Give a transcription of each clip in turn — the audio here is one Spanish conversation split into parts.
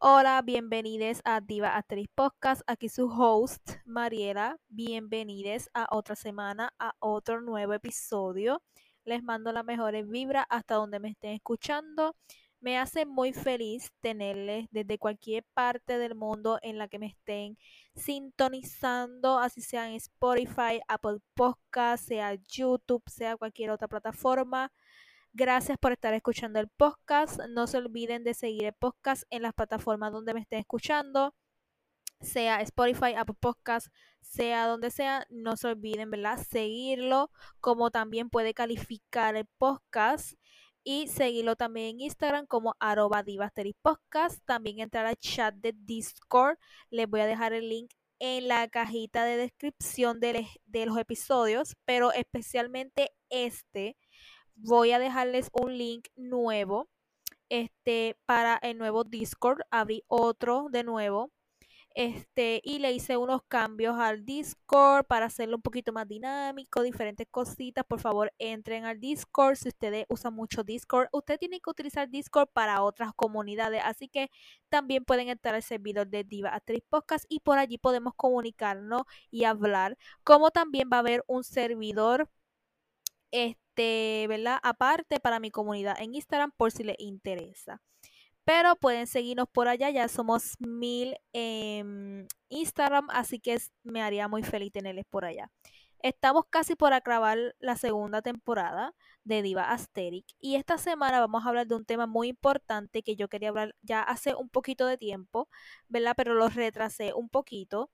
Hola, bienvenidos a Diva Actriz Podcast. Aquí su host, Mariela. Bienvenidos a otra semana, a otro nuevo episodio. Les mando las mejores vibras hasta donde me estén escuchando. Me hace muy feliz tenerles desde cualquier parte del mundo en la que me estén sintonizando, así sea en Spotify, Apple Podcast, sea YouTube, sea cualquier otra plataforma. Gracias por estar escuchando el podcast. No se olviden de seguir el podcast en las plataformas donde me estén escuchando, sea Spotify, Apple Podcast, sea donde sea. No se olviden, ¿verdad? Seguirlo, como también puede calificar el podcast y seguirlo también en Instagram como arroba podcast. También entrar al chat de Discord. Les voy a dejar el link en la cajita de descripción de, de los episodios, pero especialmente este voy a dejarles un link nuevo este para el nuevo Discord abrí otro de nuevo este y le hice unos cambios al Discord para hacerlo un poquito más dinámico diferentes cositas por favor entren al Discord si ustedes usan mucho Discord ustedes tienen que utilizar Discord para otras comunidades así que también pueden entrar al servidor de Diva Actriz Podcast y por allí podemos comunicarnos y hablar como también va a haber un servidor este, ¿verdad? Aparte para mi comunidad en Instagram por si les interesa. Pero pueden seguirnos por allá, ya somos mil en Instagram, así que me haría muy feliz tenerles por allá. Estamos casi por acabar la segunda temporada de Diva Asteric y esta semana vamos a hablar de un tema muy importante que yo quería hablar ya hace un poquito de tiempo, ¿verdad? Pero lo retrasé un poquito.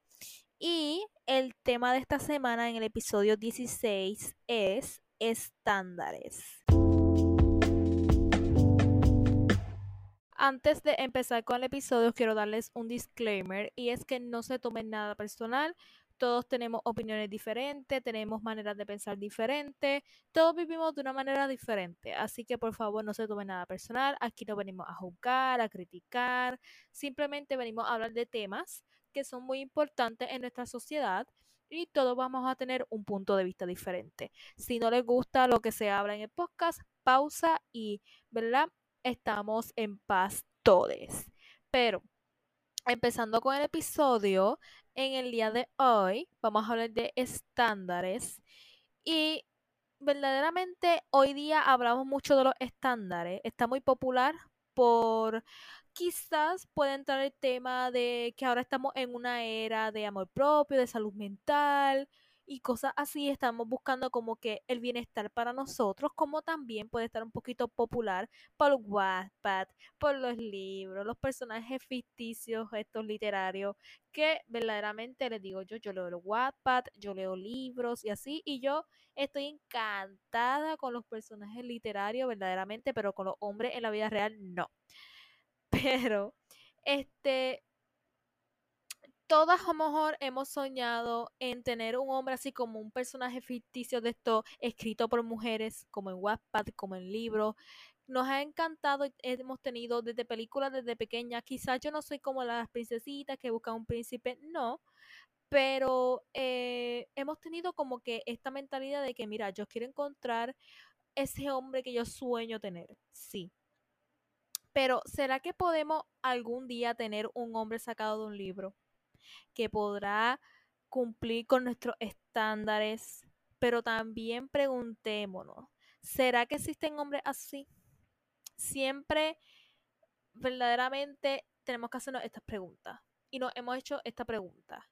Y el tema de esta semana en el episodio 16 es estándares. Antes de empezar con el episodio, quiero darles un disclaimer y es que no se tomen nada personal. Todos tenemos opiniones diferentes, tenemos maneras de pensar diferentes, todos vivimos de una manera diferente, así que por favor no se tomen nada personal. Aquí no venimos a juzgar, a criticar, simplemente venimos a hablar de temas que son muy importantes en nuestra sociedad y todos vamos a tener un punto de vista diferente. Si no les gusta lo que se habla en el podcast, pausa y, ¿verdad? Estamos en paz todos. Pero, empezando con el episodio, en el día de hoy vamos a hablar de estándares y verdaderamente hoy día hablamos mucho de los estándares. Está muy popular por quizás puede entrar el tema de que ahora estamos en una era de amor propio, de salud mental y cosas así. Estamos buscando como que el bienestar para nosotros, como también puede estar un poquito popular por Wattpad, por los libros, los personajes ficticios, estos literarios, que verdaderamente les digo yo, yo leo Wattpad, yo leo libros y así, y yo estoy encantada con los personajes literarios verdaderamente, pero con los hombres en la vida real no. Pero, este, todas a lo mejor hemos soñado en tener un hombre así como un personaje ficticio de esto, escrito por mujeres, como en Wattpad, como en libros. Nos ha encantado, hemos tenido desde películas desde pequeña. Quizás yo no soy como las princesitas que buscan un príncipe, no. Pero eh, hemos tenido como que esta mentalidad de que, mira, yo quiero encontrar ese hombre que yo sueño tener. Sí, pero ¿será que podemos algún día tener un hombre sacado de un libro que podrá cumplir con nuestros estándares? Pero también preguntémonos, ¿será que existen hombres así? Siempre verdaderamente tenemos que hacernos estas preguntas. Y nos hemos hecho esta pregunta.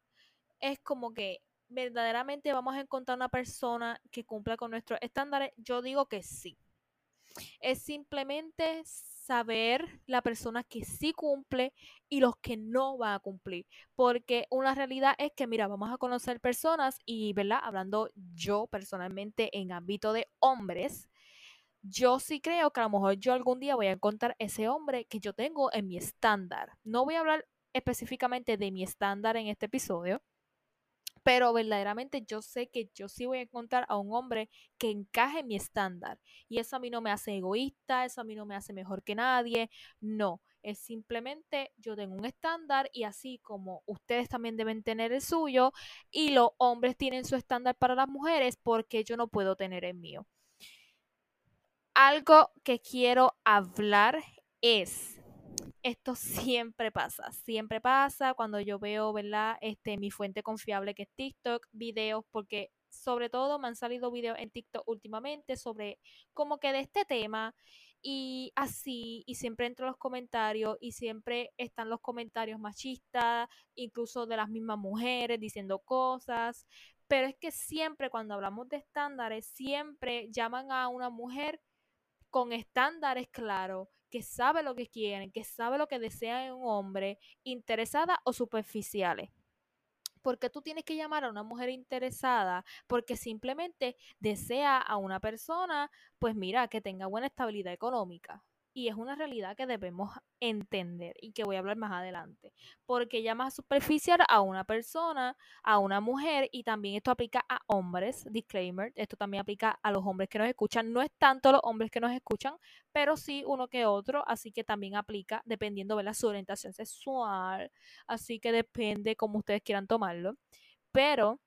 Es como que verdaderamente vamos a encontrar una persona que cumpla con nuestros estándares. Yo digo que sí. Es simplemente saber la persona que sí cumple y los que no va a cumplir. Porque una realidad es que, mira, vamos a conocer personas y, ¿verdad? Hablando yo personalmente en ámbito de hombres, yo sí creo que a lo mejor yo algún día voy a encontrar ese hombre que yo tengo en mi estándar. No voy a hablar específicamente de mi estándar en este episodio, pero verdaderamente yo sé que yo sí voy a encontrar a un hombre que encaje en mi estándar. Y eso a mí no me hace egoísta, eso a mí no me hace mejor que nadie. No, Es simplemente yo tengo un estándar y así como ustedes también deben tener el suyo y los hombres tienen su estándar para las mujeres, porque yo no puedo tener el mío? Algo que quiero hablar es esto siempre pasa, siempre pasa cuando yo veo, ¿verdad? Este, mi fuente confiable que es TikTok, videos, porque sobre todo me han salido videos en TikTok últimamente sobre como que de este tema y así, y siempre entro los comentarios y siempre están los comentarios machistas, incluso de las mismas mujeres diciendo cosas, pero es que siempre cuando hablamos de estándares, siempre llaman a una mujer con estándares claros, que sabe lo que quieren, que sabe lo que desea en un hombre, interesada o superficiales. Porque tú tienes que llamar a una mujer interesada porque simplemente desea a una persona, pues mira, que tenga buena estabilidad económica y es una realidad que debemos entender y que voy a hablar más adelante, porque más superficial a una persona, a una mujer y también esto aplica a hombres, disclaimer, esto también aplica a los hombres que nos escuchan, no es tanto los hombres que nos escuchan, pero sí uno que otro, así que también aplica dependiendo de su orientación sexual, así que depende como ustedes quieran tomarlo, pero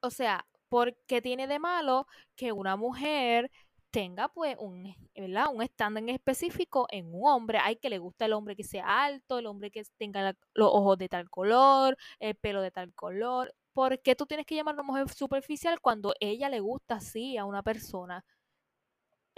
o sea, ¿por qué tiene de malo que una mujer tenga pues un, ¿verdad? un estándar en específico en un hombre. Hay que le gusta el hombre que sea alto, el hombre que tenga los ojos de tal color, el pelo de tal color. ¿Por qué tú tienes que llamar a una mujer superficial cuando ella le gusta así a una persona?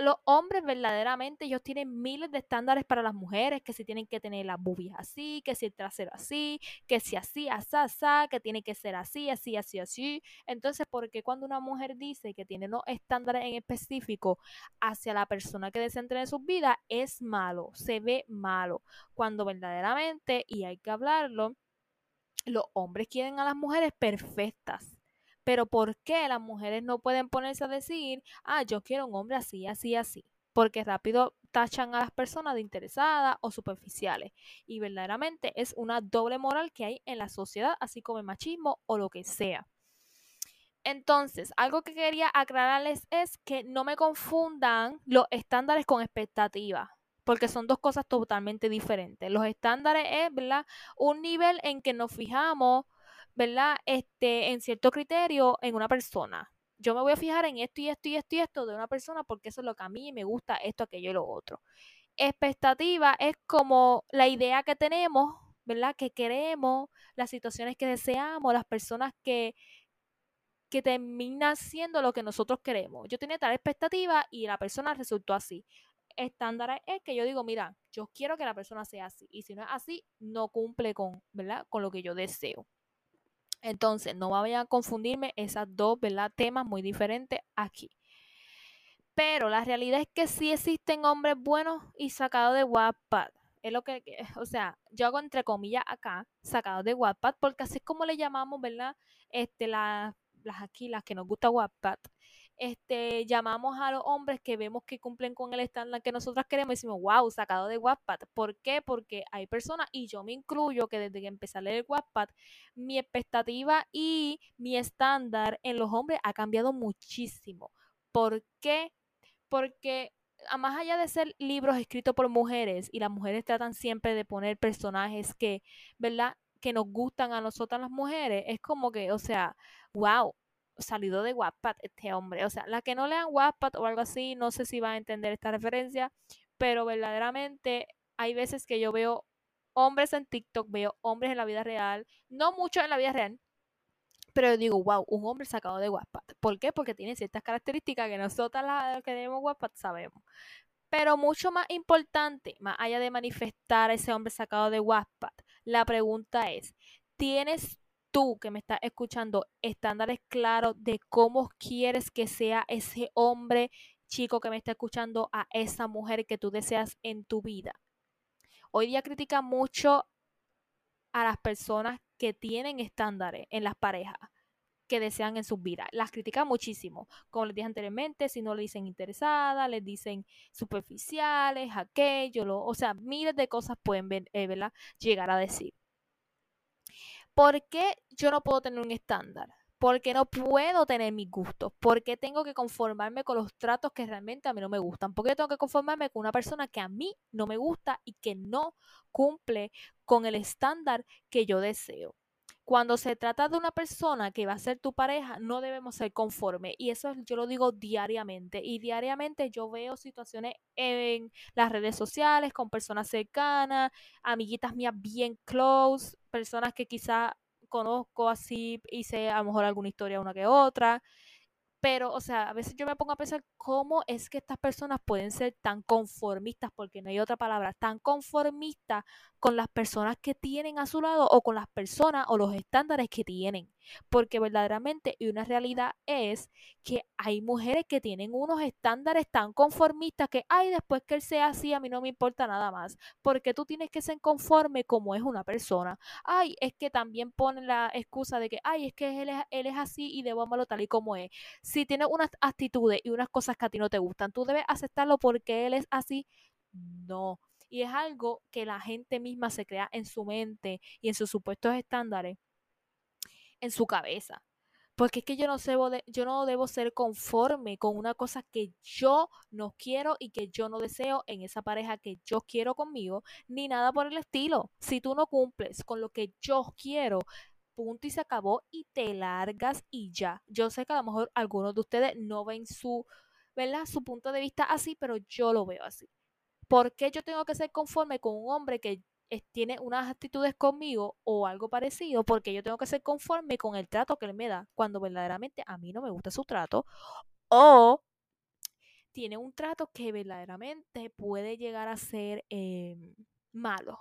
Los hombres verdaderamente, ellos tienen miles de estándares para las mujeres, que si tienen que tener las boobies así, que si el trasero así, que si así, así, así, que tiene que ser así, así, así, así. Entonces, ¿por qué cuando una mujer dice que tiene unos estándares en específico hacia la persona que desea en sus vidas, es malo, se ve malo, cuando verdaderamente, y hay que hablarlo, los hombres quieren a las mujeres perfectas pero ¿por qué las mujeres no pueden ponerse a decir, ah, yo quiero un hombre así, así, así? Porque rápido tachan a las personas de interesadas o superficiales. Y verdaderamente es una doble moral que hay en la sociedad, así como el machismo o lo que sea. Entonces, algo que quería aclararles es que no me confundan los estándares con expectativas, porque son dos cosas totalmente diferentes. Los estándares es. Un nivel en que nos fijamos ¿verdad? Este, en cierto criterio en una persona. Yo me voy a fijar en esto y esto y esto y esto de una persona porque eso es lo que a mí me gusta, esto, aquello y lo otro. Expectativa es como la idea que tenemos, ¿verdad? Que queremos, las situaciones que deseamos, las personas que, que terminan siendo lo que nosotros queremos. Yo tenía tal expectativa y la persona resultó así. Estándar es que yo digo, mira, yo quiero que la persona sea así. Y si no es así, no cumple con, ¿verdad? Con lo que yo deseo. Entonces, no vayan a confundirme esas dos, ¿verdad? Temas muy diferentes aquí. Pero la realidad es que sí existen hombres buenos y sacados de Wattpad. Es lo que, o sea, yo hago entre comillas acá, sacados de Wattpad, porque así es como le llamamos, ¿verdad? Este, las aquí, las que nos gusta Wattpad este, llamamos a los hombres que vemos que cumplen con el estándar que nosotras queremos y decimos, wow, sacado de Wattpad. ¿Por qué? Porque hay personas, y yo me incluyo, que desde que empecé a leer el Wattpad, mi expectativa y mi estándar en los hombres ha cambiado muchísimo. ¿Por qué? Porque más allá de ser libros escritos por mujeres y las mujeres tratan siempre de poner personajes que, ¿verdad? que nos gustan a nosotras las mujeres, es como que, o sea, wow, salido de Wattpad este hombre. O sea, la que no lean Wattpad o algo así, no sé si va a entender esta referencia, pero verdaderamente hay veces que yo veo hombres en TikTok, veo hombres en la vida real, no mucho en la vida real, pero digo, wow, un hombre sacado de Wattpad. ¿Por qué? Porque tiene ciertas características que nosotras las que tenemos Wattpad sabemos. Pero mucho más importante, más allá de manifestar a ese hombre sacado de Wattpad, la pregunta es, ¿tienes tú que me estás escuchando estándares claros de cómo quieres que sea ese hombre chico que me está escuchando a esa mujer que tú deseas en tu vida. Hoy día critica mucho a las personas que tienen estándares en las parejas que desean en sus vidas. Las critica muchísimo. Como les dije anteriormente, si no le dicen interesada, les dicen superficiales, aquello, lo, o sea, miles de cosas pueden ver, eh, llegar a decir. ¿Por qué yo no puedo tener un estándar? porque no puedo tener mis gustos, porque tengo que conformarme con los tratos que realmente a mí no me gustan, porque tengo que conformarme con una persona que a mí no me gusta y que no cumple con el estándar que yo deseo. Cuando se trata de una persona que va a ser tu pareja, no debemos ser conformes. Y eso yo lo digo diariamente. Y diariamente yo veo situaciones en las redes sociales con personas cercanas, amiguitas mías bien close, personas que quizá conozco así, hice a lo mejor alguna historia una que otra. Pero, o sea, a veces yo me pongo a pensar cómo es que estas personas pueden ser tan conformistas, porque no hay otra palabra, tan conformistas con las personas que tienen a su lado o con las personas o los estándares que tienen. Porque verdaderamente, y una realidad es que hay mujeres que tienen unos estándares tan conformistas que, ay, después que él sea así, a mí no me importa nada más. Porque tú tienes que ser conforme como es una persona. Ay, es que también ponen la excusa de que, ay, es que él es, él es así y debo amarlo tal y como es. Si tiene unas actitudes y unas cosas que a ti no te gustan, tú debes aceptarlo porque él es así. No, y es algo que la gente misma se crea en su mente y en sus supuestos estándares, en su cabeza. Porque es que yo no, de, yo no debo ser conforme con una cosa que yo no quiero y que yo no deseo en esa pareja que yo quiero conmigo, ni nada por el estilo. Si tú no cumples con lo que yo quiero, punto y se acabó y te largas y ya. Yo sé que a lo mejor algunos de ustedes no ven su, ¿verdad? Su punto de vista así, pero yo lo veo así. ¿Por qué yo tengo que ser conforme con un hombre que tiene unas actitudes conmigo o algo parecido? Porque yo tengo que ser conforme con el trato que él me da cuando verdaderamente a mí no me gusta su trato o tiene un trato que verdaderamente puede llegar a ser em, malo.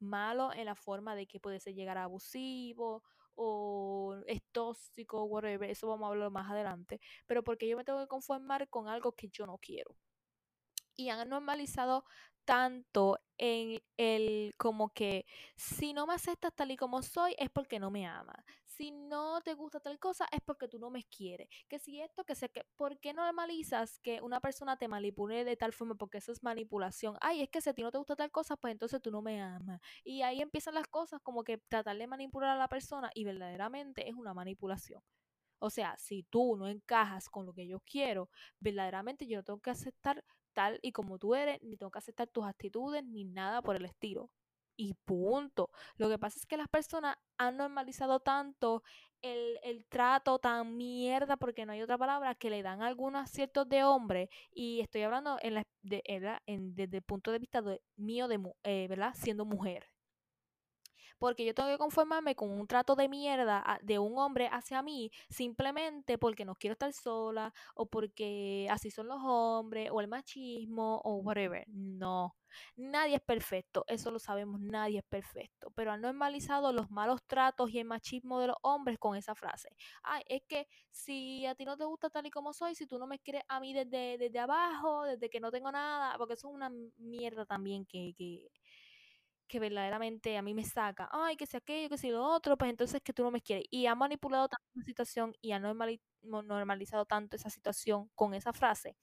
Malo en la forma de que puede ser llegar a abusivo o es tóxico, whatever, eso vamos a hablar más adelante, pero porque yo me tengo que conformar con algo que yo no quiero y han normalizado tanto en el como que si no me aceptas tal y como soy es porque no me amas. Si no te gusta tal cosa es porque tú no me quieres. Que si esto, que sé que, ¿por qué normalizas que una persona te manipule de tal forma? Porque eso es manipulación. Ay, es que si a ti no te gusta tal cosa, pues entonces tú no me amas. Y ahí empiezan las cosas como que tratar de manipular a la persona y verdaderamente es una manipulación. O sea, si tú no encajas con lo que yo quiero, verdaderamente yo tengo que aceptar tal y como tú eres, ni tengo que aceptar tus actitudes, ni nada por el estilo. Y punto. Lo que pasa es que las personas han normalizado tanto el, el, trato tan mierda, porque no hay otra palabra, que le dan algunos aciertos de hombre. Y estoy hablando en la, de, en, desde el punto de vista mío, de, eh, ¿verdad? Siendo mujer porque yo tengo que conformarme con un trato de mierda de un hombre hacia mí simplemente porque no quiero estar sola o porque así son los hombres o el machismo o whatever. No, nadie es perfecto, eso lo sabemos, nadie es perfecto, pero han normalizado los malos tratos y el machismo de los hombres con esa frase. Ay, es que si a ti no te gusta tal y como soy, si tú no me quieres a mí desde, desde abajo, desde que no tengo nada, porque eso es una mierda también que, que que verdaderamente a mí me saca, ay, que sea aquello, que sea lo otro, pues entonces que tú no me quieres. Y ha manipulado tanto la situación y ha normalizado tanto esa situación con esa frase,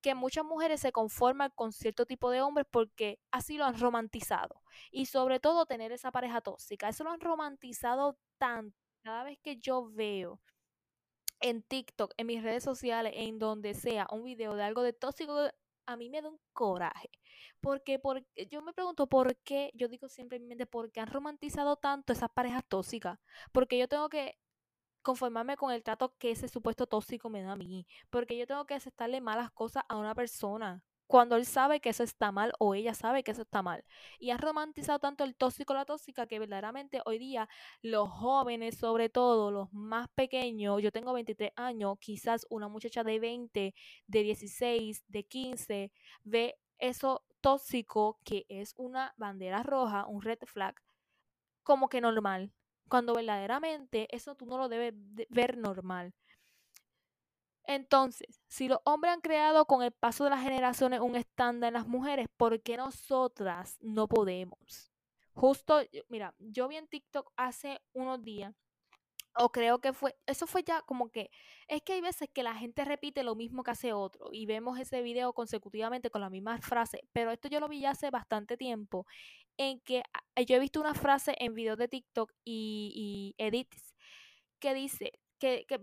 que muchas mujeres se conforman con cierto tipo de hombres porque así lo han romantizado. Y sobre todo tener esa pareja tóxica, eso lo han romantizado tanto. Cada vez que yo veo en TikTok, en mis redes sociales, en donde sea, un video de algo de tóxico, a mí me da un coraje. Porque, porque yo me pregunto por qué, yo digo siempre en mi mente, ¿por qué han romantizado tanto esas parejas tóxicas? Porque yo tengo que conformarme con el trato que ese supuesto tóxico me da a mí. Porque yo tengo que aceptarle malas cosas a una persona cuando él sabe que eso está mal o ella sabe que eso está mal. Y han romantizado tanto el tóxico la tóxica que verdaderamente hoy día los jóvenes, sobre todo los más pequeños, yo tengo 23 años, quizás una muchacha de 20, de 16, de 15, ve eso tóxico que es una bandera roja, un red flag, como que normal. Cuando verdaderamente eso tú no lo debes ver normal. Entonces, si los hombres han creado con el paso de las generaciones un estándar en las mujeres, ¿por qué nosotras no podemos? Justo, mira, yo vi en TikTok hace unos días o creo que fue, eso fue ya como que, es que hay veces que la gente repite lo mismo que hace otro y vemos ese video consecutivamente con la misma frase, pero esto yo lo vi ya hace bastante tiempo, en que yo he visto una frase en videos de TikTok y, y que dice, que, que,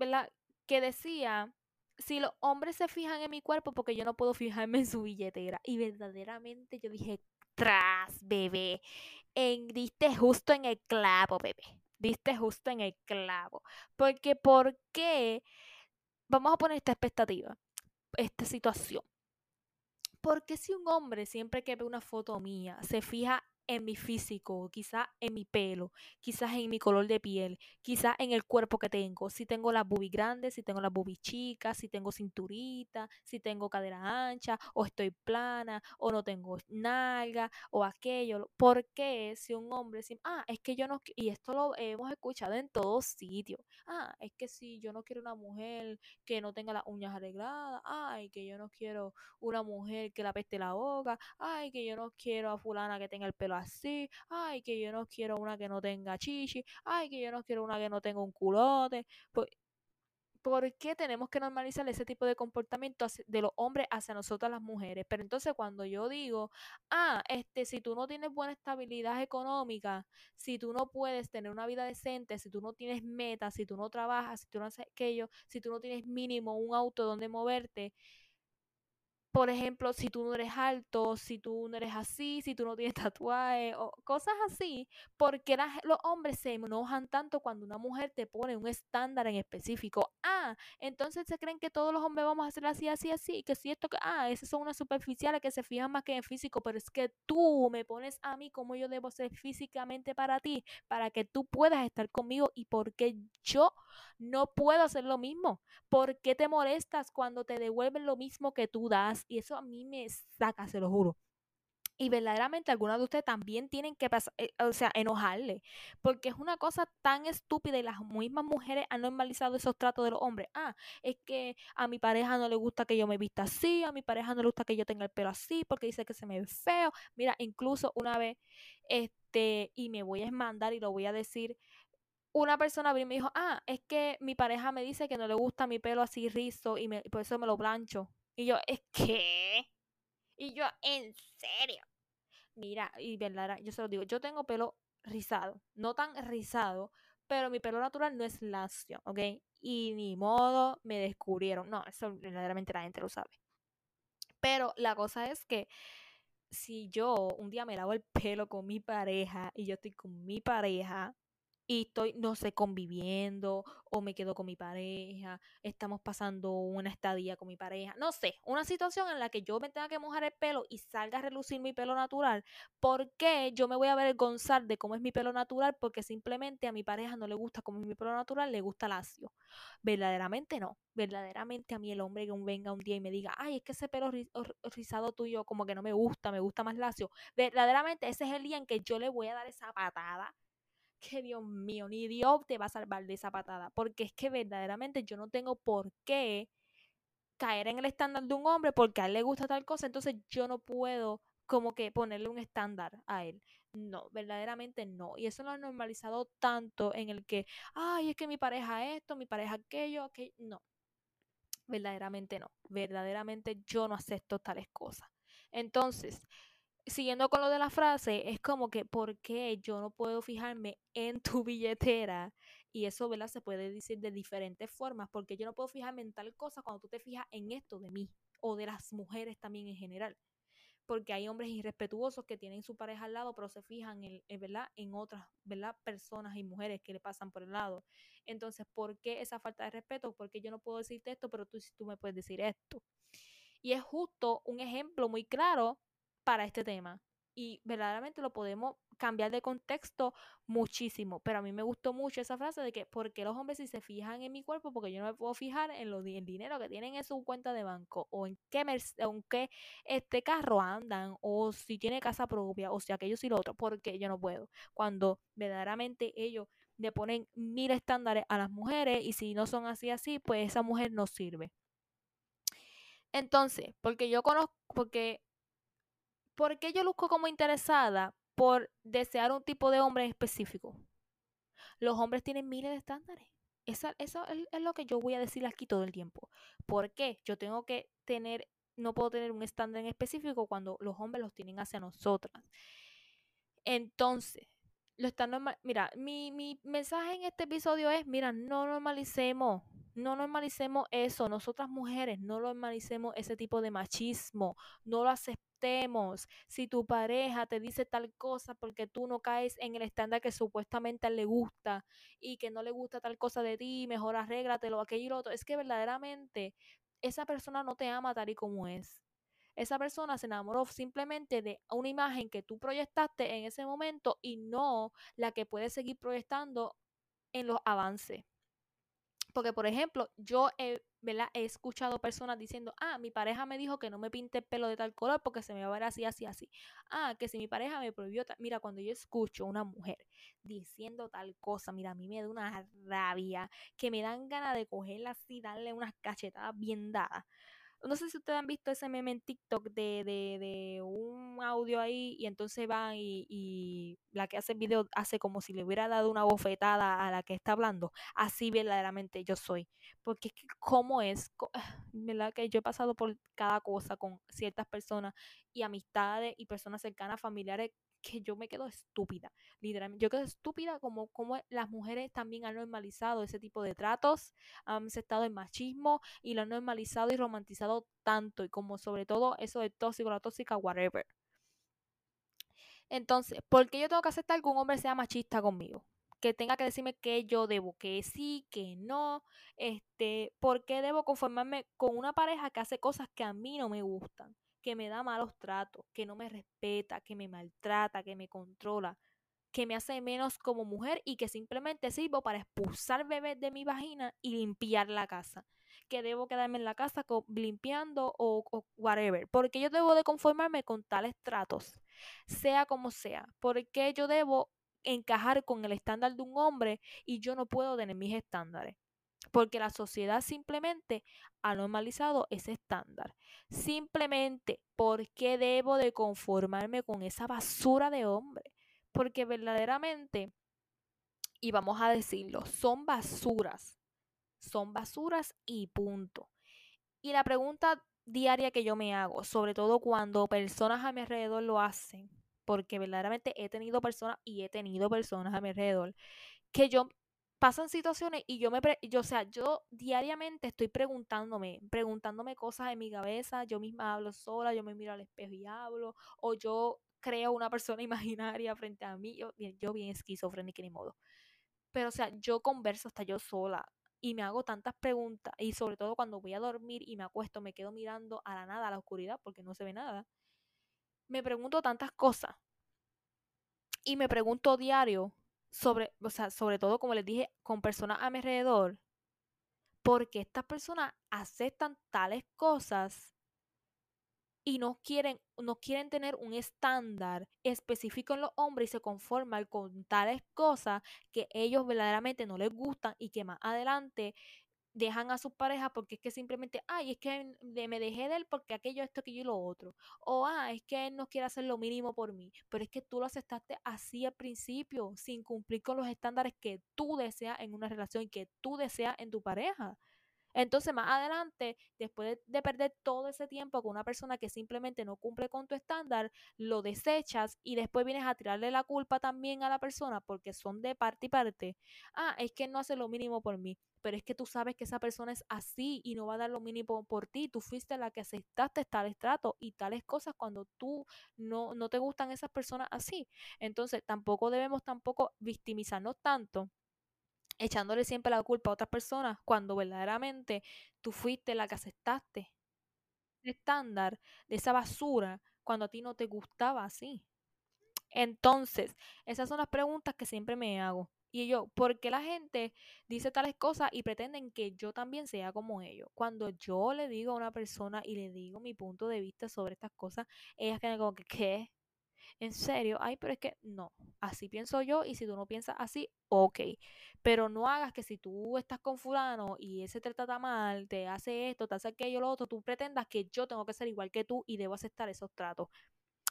que decía, si los hombres se fijan en mi cuerpo, porque yo no puedo fijarme en su billetera. Y verdaderamente yo dije, tras, bebé, diste justo en el clavo, bebé. Diste justo en el clavo. Porque, ¿por qué? Vamos a poner esta expectativa, esta situación. Porque si un hombre siempre que ve una foto mía se fija en mi físico, quizás en mi pelo, quizás en mi color de piel, quizás en el cuerpo que tengo, si tengo las boobies grandes, si tengo las boobies chicas, si tengo cinturita, si tengo cadera ancha, o estoy plana, o no tengo nalga, o aquello. ¿Por qué si un hombre, si, ah, es que yo no, y esto lo hemos escuchado en todos sitios, ah, es que si yo no quiero una mujer que no tenga las uñas arregladas, ay, que yo no quiero una mujer que la peste la boca, ay, que yo no quiero a fulana que tenga el pelo así, ay, que yo no quiero una que no tenga chichi, ay, que yo no quiero una que no tenga un culote. Pues, ¿Por qué tenemos que normalizar ese tipo de comportamiento de los hombres hacia nosotras las mujeres? Pero entonces cuando yo digo, ah, este, si tú no tienes buena estabilidad económica, si tú no puedes tener una vida decente, si tú no tienes metas, si tú no trabajas, si tú no haces aquello, si tú no tienes mínimo un auto donde moverte, por ejemplo, si tú no eres alto, si tú no eres así, si tú no tienes tatuaje o cosas así, porque los hombres se enojan tanto cuando una mujer te pone un estándar en específico. Ah, entonces se creen que todos los hombres vamos a hacer así, así, así, que si esto, que, ah, esas son unas superficiales que se fijan más que en físico, pero es que tú me pones a mí como yo debo ser físicamente para ti, para que tú puedas estar conmigo y porque yo no puedo hacer lo mismo. ¿Por qué te molestas cuando te devuelven lo mismo que tú das? Y eso a mí me saca, se lo juro. Y verdaderamente algunos de ustedes también tienen que pasar, eh, o sea, enojarle. Porque es una cosa tan estúpida y las mismas mujeres han normalizado esos tratos de los hombres. Ah, es que a mi pareja no le gusta que yo me vista así, a mi pareja no le gusta que yo tenga el pelo así, porque dice que se me ve feo. Mira, incluso una vez, este, y me voy a mandar y lo voy a decir, una persona me dijo, ah, es que mi pareja me dice que no le gusta mi pelo así rizo y, me, por eso me lo plancho. Y yo, ¿es qué? Y yo, ¿en serio? Mira, y verdad, yo se lo digo, yo tengo pelo rizado, no tan rizado, pero mi pelo natural no es lacio, ¿ok? Y ni modo me descubrieron. No, eso verdaderamente la gente lo sabe. Pero la cosa es que si yo un día me lavo el pelo con mi pareja y yo estoy con mi pareja, y estoy, no sé, conviviendo o me quedo con mi pareja, estamos pasando una estadía con mi pareja, no sé, una situación en la que yo me tenga que mojar el pelo y salga a relucir mi pelo natural, ¿por qué yo me voy a avergonzar de cómo es mi pelo natural? Porque simplemente a mi pareja no le gusta cómo es mi pelo natural, le gusta lacio. Verdaderamente no, verdaderamente a mí el hombre que venga un día y me diga, ay, es que ese pelo rizado tuyo como que no me gusta, me gusta más lacio, verdaderamente ese es el día en que yo le voy a dar esa patada que Dios mío, ni Dios te va a salvar de esa patada, porque es que verdaderamente yo no tengo por qué caer en el estándar de un hombre porque a él le gusta tal cosa, entonces yo no puedo como que ponerle un estándar a él. No, verdaderamente no. Y eso lo han normalizado tanto en el que, ay, es que mi pareja esto, mi pareja aquello, aquello. No, verdaderamente no. Verdaderamente yo no acepto tales cosas. Entonces, siguiendo con lo de la frase, es como que, ¿por qué yo no puedo fijarme en tu billetera? Y eso, ¿verdad? Se puede decir de diferentes formas, porque yo no puedo fijarme en tal cosa cuando tú te fijas en esto de mí o de las mujeres también en general. Porque hay hombres irrespetuosos que tienen su pareja al lado, pero se fijan en, ¿verdad? en otras ¿verdad? personas y mujeres que le pasan por el lado. Entonces, ¿por qué esa falta de respeto? Porque yo no puedo decirte esto, pero tú, tú me puedes decir esto. Y es justo un ejemplo muy claro para este tema. Y verdaderamente lo podemos cambiar de contexto muchísimo. Pero a mí me gustó mucho esa frase de que, porque los hombres si se fijan en mi cuerpo? Porque yo no me puedo fijar en el dinero que tienen en su cuenta de banco, o en qué, en qué este carro andan, o si tiene casa propia, o si aquello y lo otro, porque yo no puedo. Cuando verdaderamente ellos le ponen mil estándares a las mujeres, y si no son así, así, pues esa mujer no sirve. Entonces, porque yo conozco, porque ¿Por qué yo luzco como interesada? Por desear un tipo de hombre específico. Los hombres tienen miles de estándares. Eso, es, lo que yo voy a decir aquí todo el tiempo. ¿Por qué? Yo tengo que tener, no puedo tener un estándar en específico cuando los hombres los tienen hacia nosotras. Entonces, lo están normal. Mira, mi, mi mensaje en este episodio es, mira, no normalicemos, no normalicemos eso. Nosotras mujeres, no normalicemos ese tipo de machismo, no lo Si tu pareja te dice tal cosa porque tú no caes en el estándar que supuestamente le gusta y que no le gusta tal cosa de ti, mejor arréglatelo, aquello y lo otro, es que verdaderamente esa persona no te ama tal y como es esa persona se enamoró simplemente de una imagen que tú proyectaste en ese momento y no la que puedes seguir proyectando en los avances. Porque, por ejemplo, yo he, he escuchado personas diciendo, ah, mi pareja me dijo que no me pinte el pelo de tal color porque se me va a ver así, así, así. Ah, que si mi pareja me prohibió, mira, cuando yo escucho a una mujer diciendo tal cosa, mira, a mí me da una rabia que me dan ganas de cogerla así, darle unas cachetadas bien dadas. No sé si ustedes han visto ese meme en TikTok de, de, de un audio ahí y entonces van y, y, la que hace el video hace como si le hubiera dado una bofetada a la que está hablando. Así verdaderamente yo soy. Porque es que cómo es, ¿verdad? Que yo he pasado por cada cosa con ciertas personas y amistades y personas cercanas, familiares que yo me quedo estúpida, literalmente. Yo quedo estúpida como, como las mujeres también han normalizado ese tipo de tratos, han aceptado el machismo y lo han normalizado y romantizado tanto, y como sobre todo eso de tóxico, la tóxica, whatever. Entonces, ¿por qué yo tengo que aceptar que un hombre sea machista conmigo? Que tenga que decirme que yo debo, que sí, que no. Este, ¿por qué debo conformarme con una pareja que hace cosas que a mí no me gustan? Que me da malos tratos, que no me respeta, que me maltrata, que me controla, que me hace menos como mujer y que simplemente sirvo para expulsar bebés de mi vagina y limpiar la casa. Que debo quedarme en la casa limpiando o, o whatever. Porque yo debo de conformarme con tales tratos, sea como sea. Porque yo debo encajar con el estándar de un hombre y yo no puedo tener mis estándares porque la sociedad simplemente ha normalizado ese estándar. Simplemente, ¿por qué debo de conformarme con esa basura de hombre? Porque verdaderamente, y vamos a decirlo, son basuras. Son basuras y punto. Y la pregunta diaria que yo me hago, sobre todo cuando personas a mi alrededor lo hacen, porque verdaderamente he tenido personas y he tenido personas a mi alrededor que yo pasan situaciones y yo me, yo, o sea, yo diariamente estoy preguntándome, preguntándome cosas en mi cabeza, yo misma hablo sola, yo me miro al espejo y hablo, o yo creo una persona imaginaria frente a mí, yo, yo bien esquizofrénica ni modo. Pero, o sea, yo converso hasta yo sola y me hago tantas preguntas y sobre todo cuando voy a dormir y me acuesto, me quedo mirando a la nada, a la oscuridad, porque no se ve nada. Me pregunto tantas cosas y me pregunto diario sobre, o sea, sobre todo como les dije, con personas a mi alrededor, porque estas personas aceptan tales cosas y no quieren, no quieren tener un estándar específico en los hombres y se conforman con tales cosas que ellos verdaderamente no les gustan y que más adelante dejan a su pareja porque es que simplemente, ay, es que me dejé de él porque aquello, esto, aquello y lo otro. O, ah, es que él no quiere hacer lo mínimo por mí. Pero es que tú lo aceptaste así al principio, sin cumplir con los estándares que tú deseas en una relación que tú deseas en tu pareja. Entonces, más adelante, después de, perder todo ese tiempo con una persona que simplemente no cumple con tu estándar, lo desechas y después vienes a tirarle la culpa también a la persona porque son de parte y parte. Ah, es que no hace lo mínimo por mí pero es que tú sabes que esa persona es así y no va a dar lo mínimo por ti. Tú fuiste la que aceptaste tales tratos y tales cosas cuando tú no, no te gustan esas personas así. Entonces, tampoco debemos tampoco victimizarnos tanto echándole siempre la culpa a otras personas cuando verdaderamente tú fuiste la que aceptaste el estándar de esa basura cuando a ti no te gustaba así. Entonces, esas son las preguntas que siempre me hago. Y yo, ¿por qué la gente dice tales cosas y pretenden que yo también sea como ellos? Cuando yo le digo a una persona y le digo mi punto de vista sobre estas cosas, ellas quedan como que, ¿qué? En serio, ay, pero es que no, así pienso yo y si tú no piensas así, ok, pero no hagas que si tú estás con fulano y ese te trata mal, te hace esto, te hace aquello, lo otro, tú pretendas que yo tengo que ser igual que tú y debo aceptar esos tratos,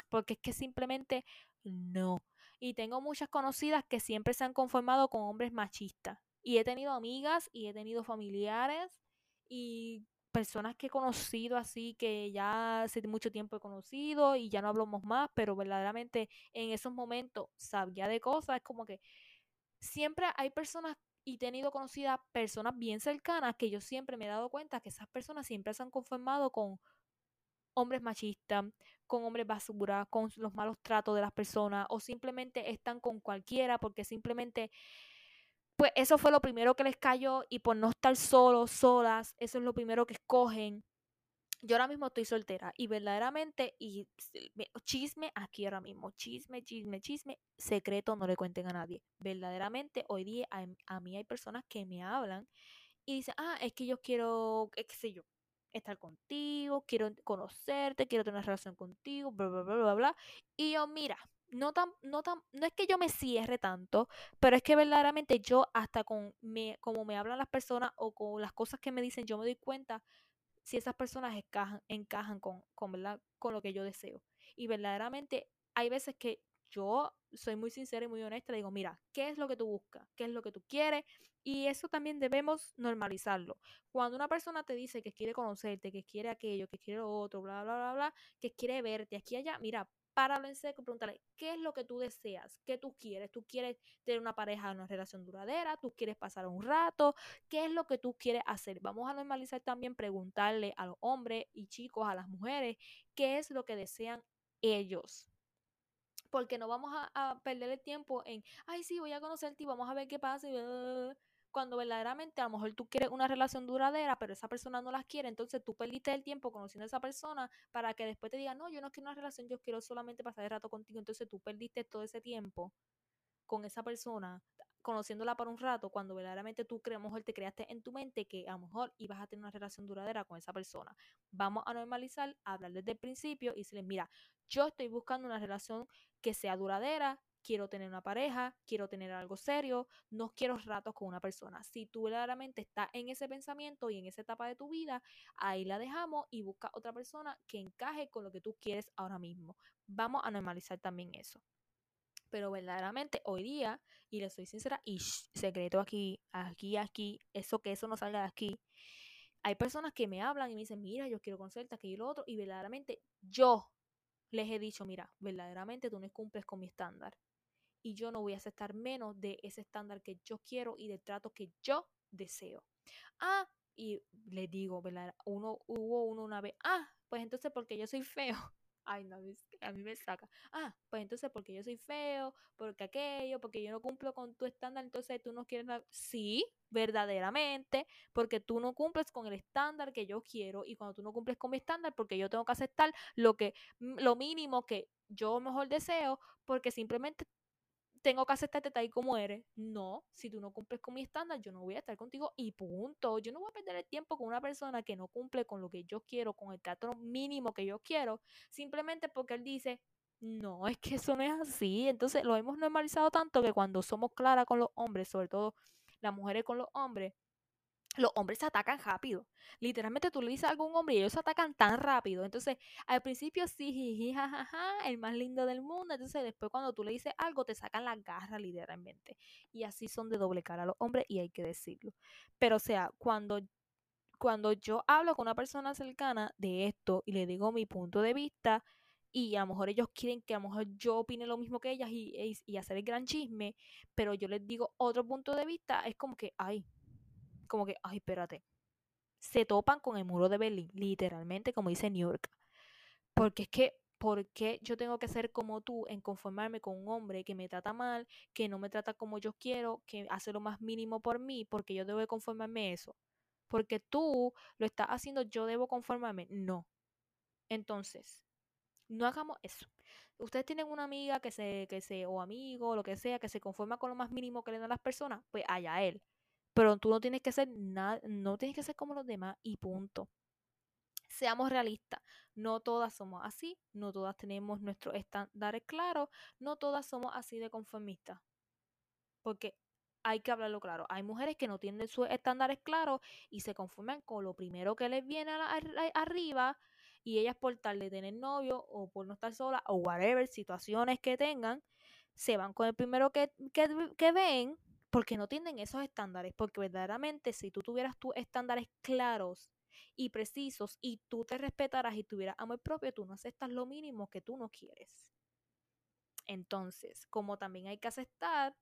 porque es que simplemente no. Y tengo muchas conocidas que siempre se han conformado con hombres machistas. Y he tenido amigas y he tenido familiares y personas que he conocido así, que ya hace mucho tiempo he conocido y ya no hablamos más, pero verdaderamente en esos momentos sabía de cosas, es como que siempre hay personas y he tenido conocidas personas bien cercanas que yo siempre me he dado cuenta que esas personas siempre se han conformado con hombres machistas, con hombres basura, con los malos tratos de las personas o simplemente están con cualquiera porque simplemente pues eso fue lo primero que les cayó y por no estar solos, solas, eso es lo primero que escogen. Yo ahora mismo estoy soltera y verdaderamente, y chisme aquí ahora mismo, chisme, chisme, chisme, secreto no le cuenten a nadie. Verdaderamente hoy día a, a mí hay personas que me hablan y dicen, ah, es que yo quiero, qué sé yo, estar contigo, quiero conocerte, quiero tener una relación contigo, bla, bla, bla, bla, bla. Y yo, mira, no tan, no tan, no es que yo me cierre tanto, pero es que verdaderamente yo hasta con me, como me hablan las personas o con las cosas que me dicen, yo me doy cuenta si esas personas encajan, encajan con, con, con lo que yo deseo. Y verdaderamente hay veces que yo soy muy sincera y muy honesta, digo, mira, ¿qué es lo que tú buscas? ¿Qué es lo que tú quieres? Y eso también debemos normalizarlo. Cuando una persona te dice que quiere conocerte, que quiere aquello, que quiere lo otro, bla, bla, bla, bla, que quiere verte aquí y allá, mira, páralo en seco pregúntale, ¿qué es lo que tú deseas? ¿Qué tú quieres? ¿Tú quieres tener una pareja, una relación duradera? ¿Tú quieres pasar un rato? ¿Qué es lo que tú quieres hacer? Vamos a normalizar también preguntarle a los hombres y chicos, a las mujeres, ¿qué es lo que desean ellos? Porque no vamos a, perder el tiempo en, ay, sí, voy a conocerte y vamos a ver qué pasa. Y cuando verdaderamente a lo mejor tú quieres una relación duradera, pero esa persona no las quiere, entonces tú perdiste el tiempo conociendo a esa persona para que después te diga, no, yo no quiero una relación, yo quiero solamente pasar el rato contigo, entonces tú perdiste todo ese tiempo con esa persona, conociéndola por un rato, cuando verdaderamente tú a lo mejor te creaste en tu mente que a lo mejor ibas a tener una relación duradera con esa persona. Vamos a normalizar, hablar desde el principio y decirle, mira, yo estoy buscando una relación que sea duradera, quiero tener una pareja, quiero tener algo serio, no quiero ratos con una persona. Si tú verdaderamente estás en ese pensamiento y en esa etapa de tu vida, ahí la dejamos y busca otra persona que encaje con lo que tú quieres ahora mismo. Vamos a normalizar también eso. Pero verdaderamente hoy día, y le soy sincera, y secreto aquí, aquí, aquí, eso que eso no salga de aquí, hay personas que me hablan y me dicen, mira, yo quiero conocerte, aquí y lo otro, y verdaderamente yo les he dicho, mira, verdaderamente tú no cumples con mi estándar y yo no voy a aceptar menos de ese estándar que yo quiero y del trato que yo deseo. Ah, y les digo, ¿verdad? Uno, hubo uno una vez, ah, pues entonces porque yo soy feo. Ay, no, a mí me saca. Ah, pues entonces porque yo soy feo, porque aquello, porque yo no cumplo con tu estándar, entonces tú no quieres... Sí, verdaderamente, porque tú no cumples con el estándar que yo quiero y cuando tú no cumples con mi estándar, porque yo tengo que aceptar lo que lo mínimo que yo mejor deseo, porque simplemente tengo que aceptarte tal y como eres. No, si tú no cumples con mi estándar, yo no voy a estar contigo y punto. Yo no voy a perder el tiempo con una persona que no cumple con lo que yo quiero, con el trato mínimo que yo quiero, simplemente porque él dice, no, es que eso no es así. Entonces lo hemos normalizado tanto que cuando somos claras con los hombres, sobre todo las mujeres con los hombres, los hombres se atacan rápido. Literalmente tú le dices a algún hombre y ellos se atacan tan rápido. Entonces, al principio sí, jajaja, el más lindo del mundo. Entonces, después cuando tú le dices algo, te sacan la garra literalmente. Y así son de doble cara los hombres y hay que decirlo. Pero, o sea, cuando, cuando yo hablo con una persona cercana de esto y le digo mi punto de vista, y a lo mejor ellos quieren que a lo mejor yo opine lo mismo que ellas y, y, y hacer el gran chisme, pero yo les digo otro punto de vista, es como que, ay, como que, ay, espérate, se topan con el muro de Berlín, literalmente, como dice New York. Porque es que, ¿por qué yo tengo que ser como tú en conformarme con un hombre que me trata mal, que no me trata como yo quiero, que hace lo más mínimo por mí, porque yo debo conformarme eso? Porque tú lo estás haciendo, yo debo conformarme. No. Entonces, no hagamos eso. Ustedes tienen una amiga que se, que se, o amigo, lo que sea, que se conforma con lo más mínimo que le dan las personas, pues allá él. Pero tú no tienes que ser nada, no tienes que ser como los demás y punto. Seamos realistas, no todas somos así, no todas tenemos nuestros estándares claros, no todas somos así de conformistas. Porque hay que hablarlo claro. Hay mujeres que no tienen sus estándares claros y se conforman con lo primero que les viene arriba y ellas por tal de tener novio o por no estar sola o whatever, situaciones que tengan, se van con el primero que, que, que ven porque no tienen esos estándares, porque verdaderamente si tú tuvieras tus estándares claros y precisos y tú te respetaras y tuvieras amor propio, tú no aceptas lo mínimo que tú no quieres. Entonces, como también hay que aceptar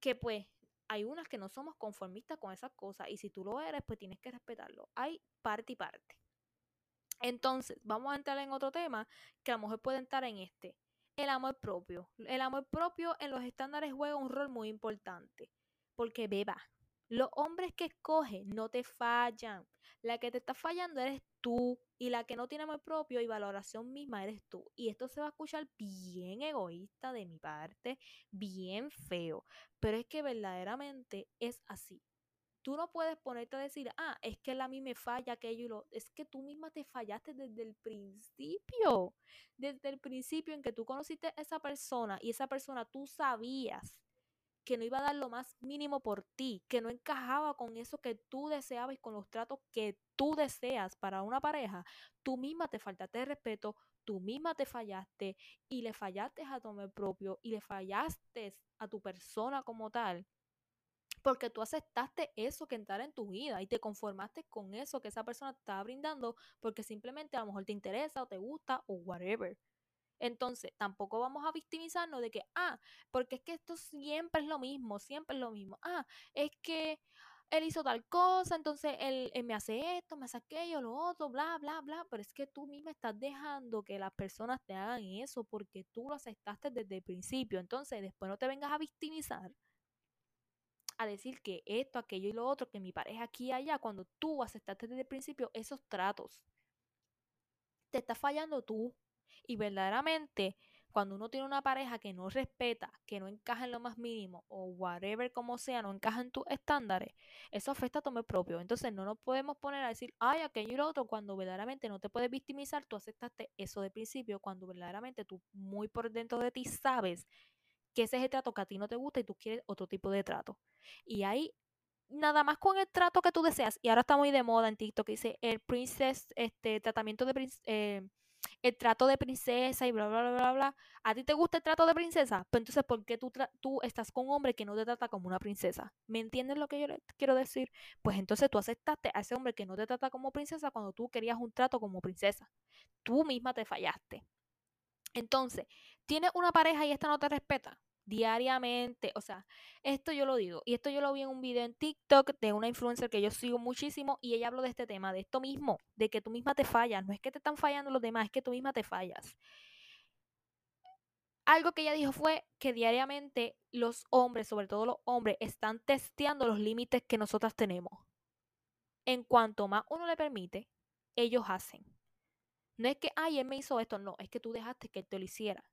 que pues hay unas que no somos conformistas con esas cosas y si tú lo eres, pues tienes que respetarlo. Hay parte y parte. Entonces, vamos a entrar en otro tema que a lo mejor puede entrar en este. El amor propio. El amor propio en los estándares juega un rol muy importante. Porque beba, los hombres que escoges no te fallan. La que te está fallando eres tú. Y la que no tiene amor propio y valoración misma eres tú. Y esto se va a escuchar bien egoísta de mi parte, bien feo. Pero es que verdaderamente es así. Tú no puedes ponerte a decir, ah, es que él a mí me falla aquello y lo. Es que tú misma te fallaste desde el principio. Desde el principio en que tú conociste a esa persona y esa persona tú sabías que no iba a dar lo más mínimo por ti, que no encajaba con eso que tú deseabas y con los tratos que tú deseas para una pareja, tú misma te faltaste de respeto, tú misma te fallaste y le fallaste a tu amor propio y le fallaste a tu persona como tal. Porque tú aceptaste eso que entrara en tu vida y te conformaste con eso que esa persona te estaba brindando porque simplemente a lo mejor te interesa o te gusta o whatever. Entonces, tampoco vamos a victimizarnos de que, ah, porque es que esto siempre es lo mismo, siempre es lo mismo. Ah, es que él hizo tal cosa, entonces él, me hace esto, me hace aquello, lo otro, bla, bla, bla. Pero es que tú misma estás dejando que las personas te hagan eso porque tú lo aceptaste desde el principio. Entonces, después no te vengas a victimizar a decir que esto, aquello y lo otro, que mi pareja aquí y allá, cuando tú aceptaste desde el principio esos tratos. Te está fallando tú, y verdaderamente, cuando uno tiene una pareja que no respeta, que no encaja en lo más mínimo o whatever como sea, no encaja en tus estándares, eso afecta a tu propio. Entonces no nos podemos poner a decir, ay, aquello y lo otro, cuando verdaderamente no te puedes victimizar, tú aceptaste eso de principio, cuando verdaderamente tú muy por dentro de ti sabes que ese es el trato que a ti no te gusta y tú quieres otro tipo de trato. Y ahí nada más con el trato que tú deseas, y ahora está muy de moda en TikTok, que dice el princess, este tratamiento de eh, el trato de princesa y bla, bla, bla, bla, bla. ¿A ti te gusta el trato de princesa? Pues entonces, ¿por qué tú, tú estás con un hombre que no te trata como una princesa? ¿Me entiendes lo que yo quiero decir? Pues entonces tú aceptaste a ese hombre que no te trata como princesa cuando tú querías un trato como princesa. Tú misma te fallaste. Entonces, tienes una pareja y esta no te respeta diariamente. O sea, esto yo lo digo. Y esto yo lo vi en un video en TikTok de una influencer que yo sigo muchísimo y ella habló de este tema, de esto mismo, de que tú misma te fallas. No es que te están fallando los demás, es que tú misma te fallas. Algo que ella dijo fue que diariamente los hombres, sobre todo los hombres, están testeando los límites que nosotras tenemos. En cuanto más uno le permite, ellos hacen. No es que, ay, él me hizo esto, no, es que tú dejaste que él te lo hiciera.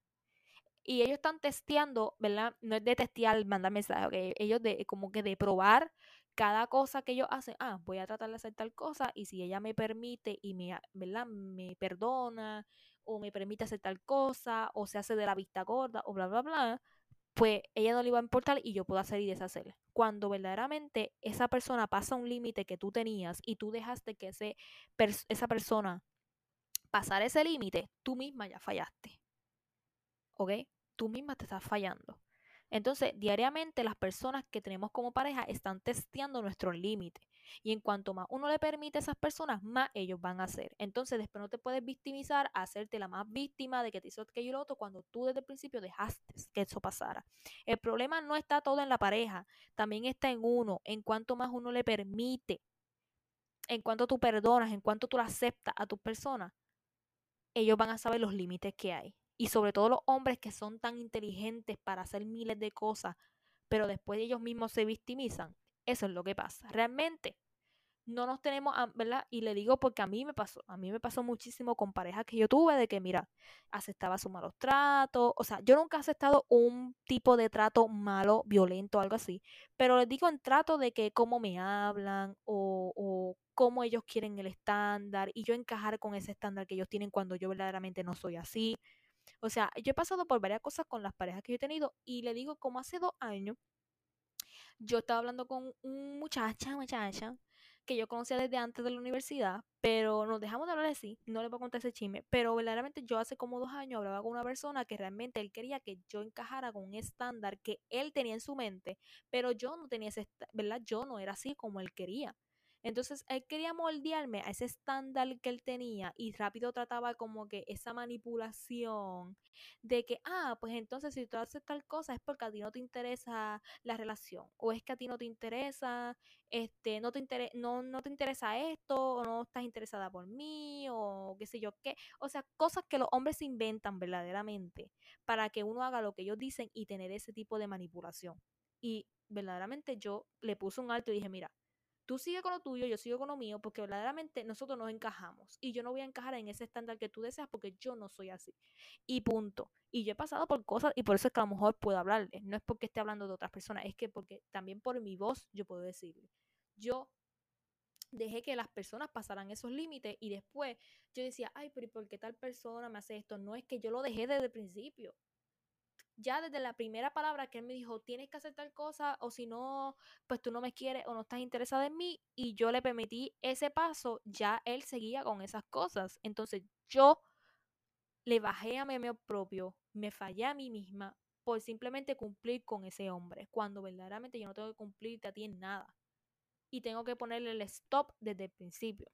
Y ellos están testeando, ¿verdad? No es de testear, mandar mensajes, okay? ellos de como que de probar cada cosa que ellos hacen. Ah, voy a tratar de hacer tal cosa y si ella me permite y me, ¿verdad? Me perdona o me permite hacer tal cosa o se hace de la vista gorda o bla, bla, bla, pues ella no le va a importar y yo puedo hacer y deshacer. Cuando verdaderamente esa persona pasa un límite que tú tenías y tú dejaste que ese, esa persona pasara ese límite, tú misma ya fallaste. ¿Ok? Tú misma te estás fallando. Entonces, diariamente las personas que tenemos como pareja están testeando nuestros límites. Y en cuanto más uno le permite a esas personas, más ellos van a hacer. Entonces, después no te puedes victimizar, hacerte la más víctima de que te hizo aquello y lo otro, cuando tú desde el principio dejaste que eso pasara. El problema no está todo en la pareja, también está en uno. En cuanto más uno le permite, en cuanto tú perdonas, en cuanto tú lo aceptas a tu persona, ellos van a saber los límites que hay y sobre todo los hombres que son tan inteligentes para hacer miles de cosas, pero después ellos mismos se victimizan. Eso es lo que pasa. Realmente no nos tenemos, ¿verdad? Y le digo porque a mí me pasó, a mí me pasó muchísimo con parejas que yo tuve de que, mira, aceptaba sus malos tratos, o sea, yo nunca he aceptado un tipo de trato malo, violento, algo así, pero les digo en trato de que cómo me hablan o, o cómo ellos quieren el estándar y yo encajar con ese estándar que ellos tienen cuando yo verdaderamente no soy así. O sea, yo he pasado por varias cosas con las parejas que yo he tenido y le digo, como hace dos años, yo estaba hablando con un muchacha, muchacha, que yo conocía desde antes de la universidad, pero nos dejamos de hablar así, no le voy a contar ese chisme, pero verdaderamente yo hace como dos años hablaba con una persona que realmente él quería que yo encajara con un estándar que él tenía en su mente, pero yo no tenía ese, ¿verdad? Yo no era así como él quería. Entonces él quería moldearme a ese estándar que él tenía y rápido trataba como que esa manipulación de que, ah, pues entonces si tú haces tal cosa es porque a ti no te interesa la relación o es que a ti no te interesa, este, no te, interesa no, no te interesa esto o no estás interesada por mí o qué sé yo qué. O sea, cosas que los hombres inventan verdaderamente para que uno haga lo que ellos dicen y tener ese tipo de manipulación. Y verdaderamente yo le puse un alto y dije, mira, tú sigue con lo tuyo, yo sigo con lo mío, porque verdaderamente nosotros nos encajamos. Y yo no voy a encajar en ese estándar que tú deseas porque yo no soy así. Y punto. Y yo he pasado por cosas y por eso es que a lo mejor puedo hablarle. No es porque esté hablando de otras personas, es que porque también por mi voz yo puedo decirle. Yo dejé que las personas pasaran esos límites y después yo decía, ay, pero ¿y por qué tal persona me hace esto? No es que yo lo dejé desde el principio ya desde la primera palabra que él me dijo, tienes que hacer tal cosa o si no, pues tú no me quieres o no estás interesada en mí y yo le permití ese paso, ya él seguía con esas cosas. Entonces yo le bajé a mi amor propio, me fallé a mí misma por simplemente cumplir con ese hombre, cuando verdaderamente yo no tengo que cumplirte a ti en nada. Y tengo que ponerle el stop desde el principio.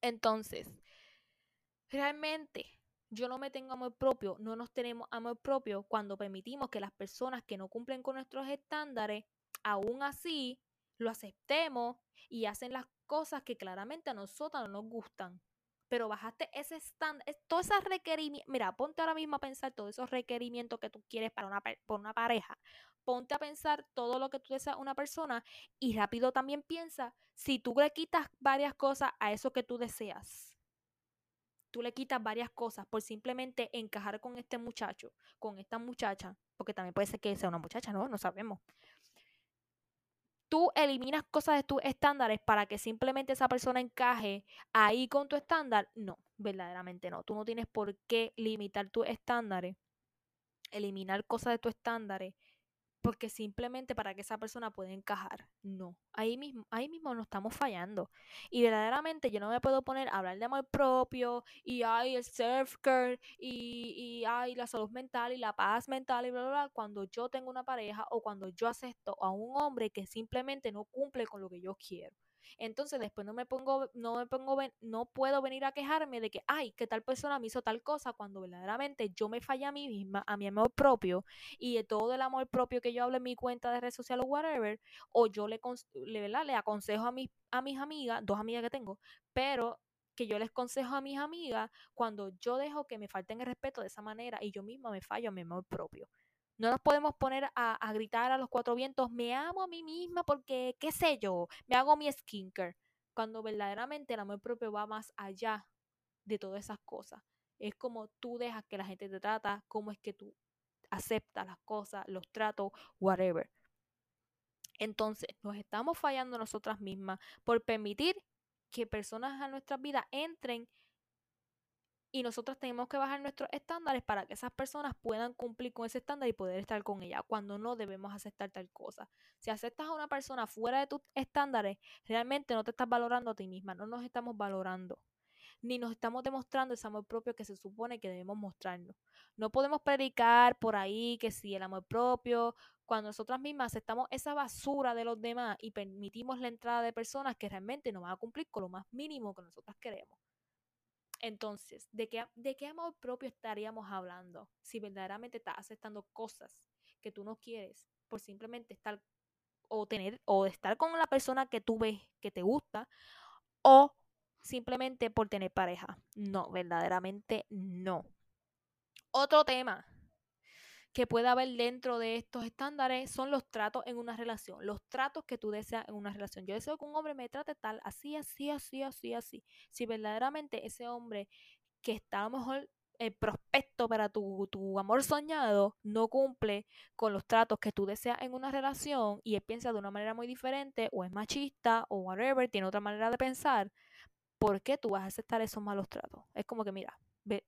Entonces, realmente yo no me tengo amor propio, no nos tenemos amor propio cuando permitimos que las personas que no cumplen con nuestros estándares, aún así, lo aceptemos y hacen las cosas que claramente a nosotros no nos gustan. Pero bajaste ese estándar, todos esos requerimientos, mira, ponte ahora mismo a pensar todos esos requerimientos que tú quieres para una, una pareja. Ponte a pensar todo lo que tú deseas una persona y rápido también piensa si tú le quitas varias cosas a eso que tú deseas tú le quitas varias cosas por simplemente encajar con este muchacho, con esta muchacha, porque también puede ser que sea una muchacha, ¿no? No sabemos. Tú eliminas cosas de tus estándares para que simplemente esa persona encaje ahí con tu estándar. No, verdaderamente no. Tú no tienes por qué limitar tus estándares, eliminar cosas de tus estándares porque simplemente para que esa persona pueda encajar. No, ahí mismo, ahí mismo nos estamos fallando. Y verdaderamente yo no me puedo poner a hablar de amor propio y hay el self care y, y hay la salud mental y la paz mental y bla, bla, bla, cuando yo tengo una pareja o cuando yo acepto a un hombre que simplemente no cumple con lo que yo quiero. Entonces después no me pongo, no me pongo, no puedo venir a quejarme de que, ay, que tal persona me hizo tal cosa cuando verdaderamente yo me fallé a mí misma, a mi amor propio y de todo el amor propio que yo hablo en mi cuenta de red social o whatever, o yo le, le, le aconsejo a mis, a mis amigas, dos amigas que tengo, pero que yo les consejo a mis amigas cuando yo dejo que me falten el respeto de esa manera y yo misma me fallo a mi amor propio. No nos podemos poner a, gritar a los cuatro vientos, me amo a mí misma porque, qué sé yo, me hago mi skincare. Cuando verdaderamente el amor propio va más allá de todas esas cosas. Es como tú dejas que la gente te trata, cómo es que tú aceptas las cosas, los tratos, whatever. Entonces, nos estamos fallando nosotras mismas por permitir que personas a nuestras vidas entren y nosotros tenemos que bajar nuestros estándares para que esas personas puedan cumplir con ese estándar y poder estar con ella cuando no debemos aceptar tal cosa. Si aceptas a una persona fuera de tus estándares, realmente no te estás valorando a ti misma, no nos estamos valorando, ni nos estamos demostrando ese amor propio que se supone que debemos mostrarnos. No podemos predicar por ahí que si el amor propio, cuando nosotras mismas aceptamos esa basura de los demás y permitimos la entrada de personas que realmente no van a cumplir con lo más mínimo que nosotras queremos. Entonces, ¿de qué, ¿de qué amor propio estaríamos hablando si verdaderamente estás aceptando cosas que tú no quieres por simplemente estar o tener o estar con la persona que tú ves que te gusta o simplemente por tener pareja? No, verdaderamente no. Otro tema que puede haber dentro de estos estándares son los tratos en una relación, los tratos que tú deseas en una relación. Yo deseo que un hombre me trate tal, así, así, así, así, así. Si verdaderamente ese hombre que está a lo mejor el prospecto para tu, tu, amor soñado no cumple con los tratos que tú deseas en una relación y él piensa de una manera muy diferente o es machista o whatever, tiene otra manera de pensar, ¿por qué tú vas a aceptar esos malos tratos? Es como que, mira,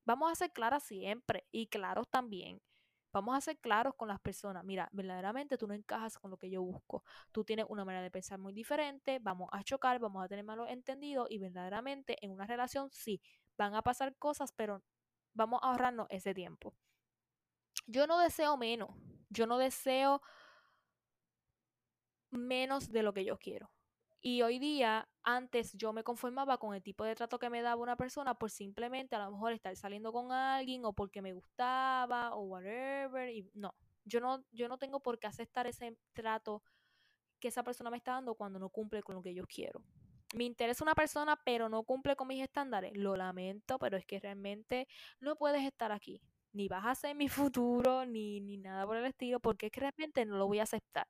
vamos a ser claras siempre y claros también. Vamos a ser claros con las personas. Mira, verdaderamente tú no encajas con lo que yo busco. Tú tienes una manera de pensar muy diferente, vamos a chocar, vamos a tener malos entendidos y verdaderamente en una relación sí, van a pasar cosas, pero vamos a ahorrarnos ese tiempo. Yo no deseo menos. Yo no deseo menos de lo que yo quiero. Y hoy día, antes yo me conformaba con el tipo de trato que me daba una persona por simplemente a lo mejor estar saliendo con alguien o porque me gustaba o whatever. Y no, yo no, yo no tengo por qué aceptar ese trato que esa persona me está dando cuando no cumple con lo que yo quiero. Me interesa una persona, pero no cumple con mis estándares. Lo lamento, pero es que realmente no puedes estar aquí. Ni vas a ser mi futuro, ni, ni nada por el estilo, porque es que realmente no lo voy a aceptar.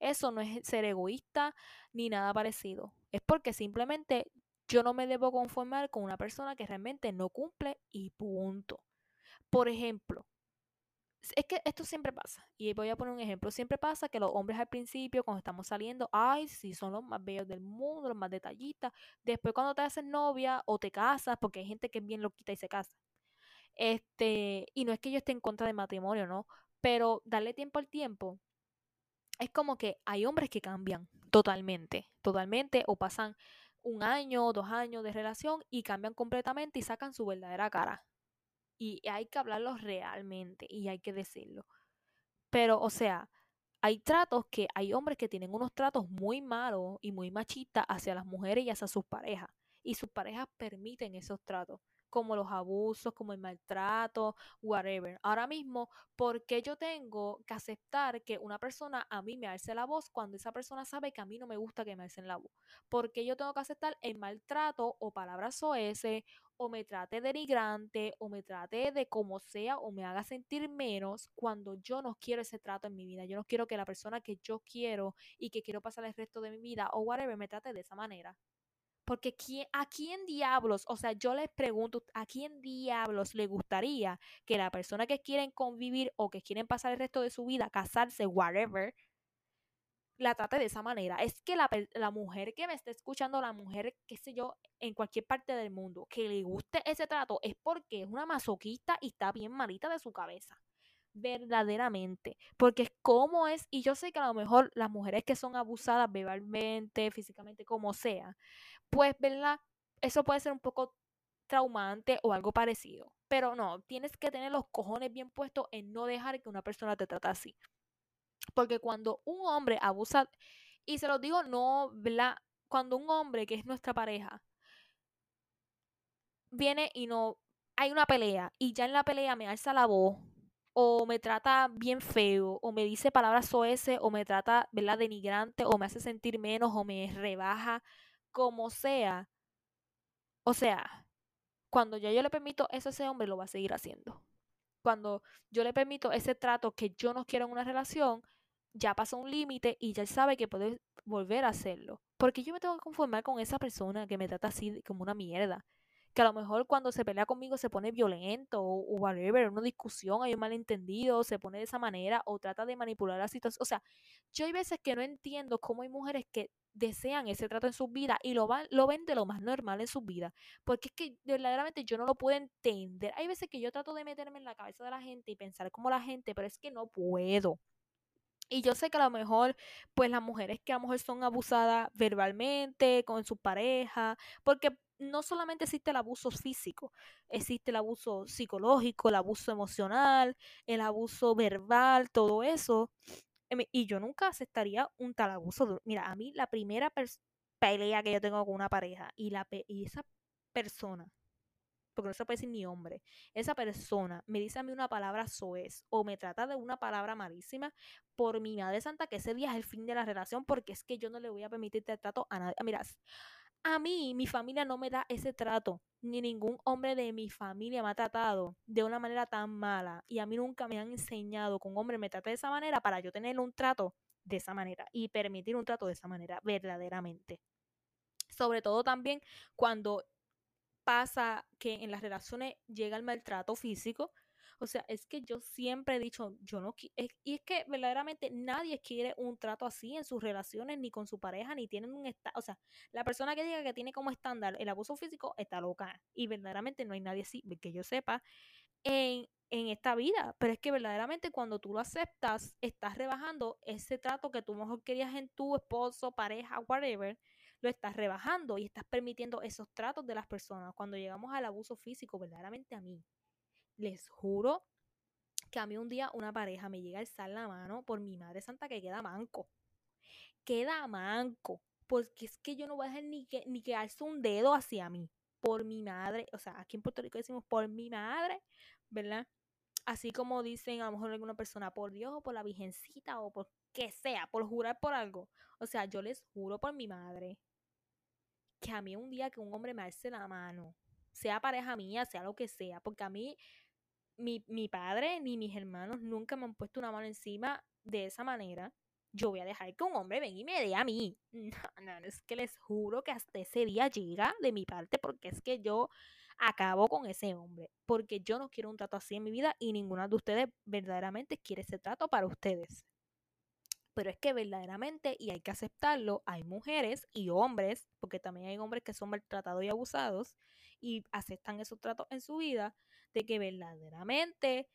Eso no es ser egoísta ni nada parecido. Es porque simplemente yo no me debo conformar con una persona que realmente no cumple y punto. Por ejemplo, es que esto siempre pasa. Y voy a poner un ejemplo. Siempre pasa que los hombres al principio, cuando estamos saliendo, ay, sí, son los más bellos del mundo, los más detallistas. Después cuando te haces novia o te casas, porque hay gente que es bien loquita y se casa. Este, y no es que yo esté en contra del matrimonio, ¿no? Pero darle tiempo al tiempo es como que hay hombres que cambian totalmente, totalmente, o pasan un año, dos años de relación y cambian completamente y sacan su verdadera cara. Y hay que hablarlo realmente y hay que decirlo. Pero, o sea, hay tratos que hay hombres que tienen unos tratos muy malos y muy machistas hacia las mujeres y hacia sus parejas. Y sus parejas permiten esos tratos como los abusos, como el maltrato, whatever. Ahora mismo, ¿por qué yo tengo que aceptar que una persona a mí me alce la voz cuando esa persona sabe que a mí no me gusta que me alcen la voz? ¿Por qué yo tengo que aceptar el maltrato o palabras OS o me trate denigrante o me trate de como sea o me haga sentir menos cuando yo no quiero ese trato en mi vida? Yo no quiero que la persona que yo quiero y que quiero pasar el resto de mi vida o whatever me trate de esa manera. Porque ¿a quién diablos? O sea, yo les pregunto, ¿a quién diablos le gustaría que la persona que quieren convivir o que quieren pasar el resto de su vida, casarse, whatever, la trate de esa manera? Es que la, la mujer que me está escuchando, la mujer, qué sé yo, en cualquier parte del mundo, que le guste ese trato, es porque es una masoquista y está bien malita de su cabeza verdaderamente, porque es como es, y yo sé que a lo mejor las mujeres que son abusadas verbalmente, físicamente, como sea, pues, ¿verdad? Eso puede ser un poco traumante o algo parecido. Pero no, tienes que tener los cojones bien puestos en no dejar que una persona te trate así. Porque cuando un hombre abusa, y se lo digo no, ¿verdad? Cuando un hombre que es nuestra pareja viene y no, hay una pelea y ya en la pelea me alza la voz o me trata bien feo o me dice palabras soeces o me trata, ¿verdad? Denigrante o me hace sentir menos o me rebaja como sea. O sea, cuando ya yo le permito eso a ese hombre, lo va a seguir haciendo. Cuando yo le permito ese trato que yo no quiero en una relación, ya pasó un límite y ya sabe que puede volver a hacerlo. Porque yo me tengo que conformar con esa persona que me trata así como una mierda que a lo mejor cuando se pelea conmigo se pone violento o, whatever, una discusión, hay un malentendido, se pone de esa manera o trata de manipular la situación. O sea, yo hay veces que no entiendo cómo hay mujeres que desean ese trato en su vida y lo, van, lo ven de lo más normal en su vida. Porque es que verdaderamente yo no lo puedo entender. Hay veces que yo trato de meterme en la cabeza de la gente y pensar como la gente, pero es que no puedo. Y yo sé que a lo mejor, pues las mujeres que a lo mejor son abusadas verbalmente, con su pareja, porque no solamente existe el abuso físico, existe el abuso psicológico, el abuso emocional, el abuso verbal, todo eso. Em, y yo nunca aceptaría un tal abuso. Mira, a mí la primera pelea que yo tengo con una pareja y, la y esa persona, porque no se puede decir ni hombre, esa persona me dice a mí una palabra soez o me trata de una palabra malísima, por mi madre santa que ese día es el fin de la relación porque es que yo no le voy a permitir el trato a nadie. Mira, a mí, mi familia no me da ese trato, ni ningún hombre de mi familia me ha tratado de una manera tan mala. Y a mí nunca me han enseñado que un hombre me trate de esa manera para yo tener un trato de esa manera y permitir un trato de esa manera, verdaderamente. Sobre todo también cuando pasa que en las relaciones llega el maltrato físico, o sea, es que yo siempre he dicho, yo no quiero, y es que verdaderamente nadie quiere un trato así en sus relaciones, ni con su pareja, ni tienen un o sea, la persona que diga que tiene como estándar el abuso físico está loca, y verdaderamente no hay nadie así, que yo sepa, en, en esta vida, pero es que verdaderamente cuando tú lo aceptas, estás rebajando ese trato que tú mejor querías en tu esposo, pareja, whatever, lo estás rebajando y estás permitiendo esos tratos de las personas. Cuando llegamos al abuso físico, verdaderamente a mí, les juro que a mí un día una pareja me llega a alzar la mano por mi madre santa que queda manco. Queda manco. porque es que yo no voy a dejar ni que, ni que alce un dedo hacia mí, por mi madre, o sea, aquí en Puerto Rico decimos por mi madre, ¿verdad? Así como dicen a lo mejor alguna persona, por Dios o por la Virgencita o por que sea, por jurar por algo. O sea, yo les juro por mi madre que a mí un día que un hombre me alce la mano, sea pareja mía, sea lo que sea, porque a mí mi, mi padre ni mis hermanos nunca me han puesto una mano encima de esa manera yo voy a dejar que un hombre venga y me dé a mí. No, no, es que les juro que hasta ese día llega de mi parte porque es que yo acabo con ese hombre. Porque yo no quiero un trato así en mi vida y ninguna de ustedes verdaderamente quiere ese trato para ustedes. Pero es que verdaderamente, y hay que aceptarlo, hay mujeres y hombres, porque también hay hombres que son maltratados y abusados y aceptan esos tratos en su vida, que verdaderamente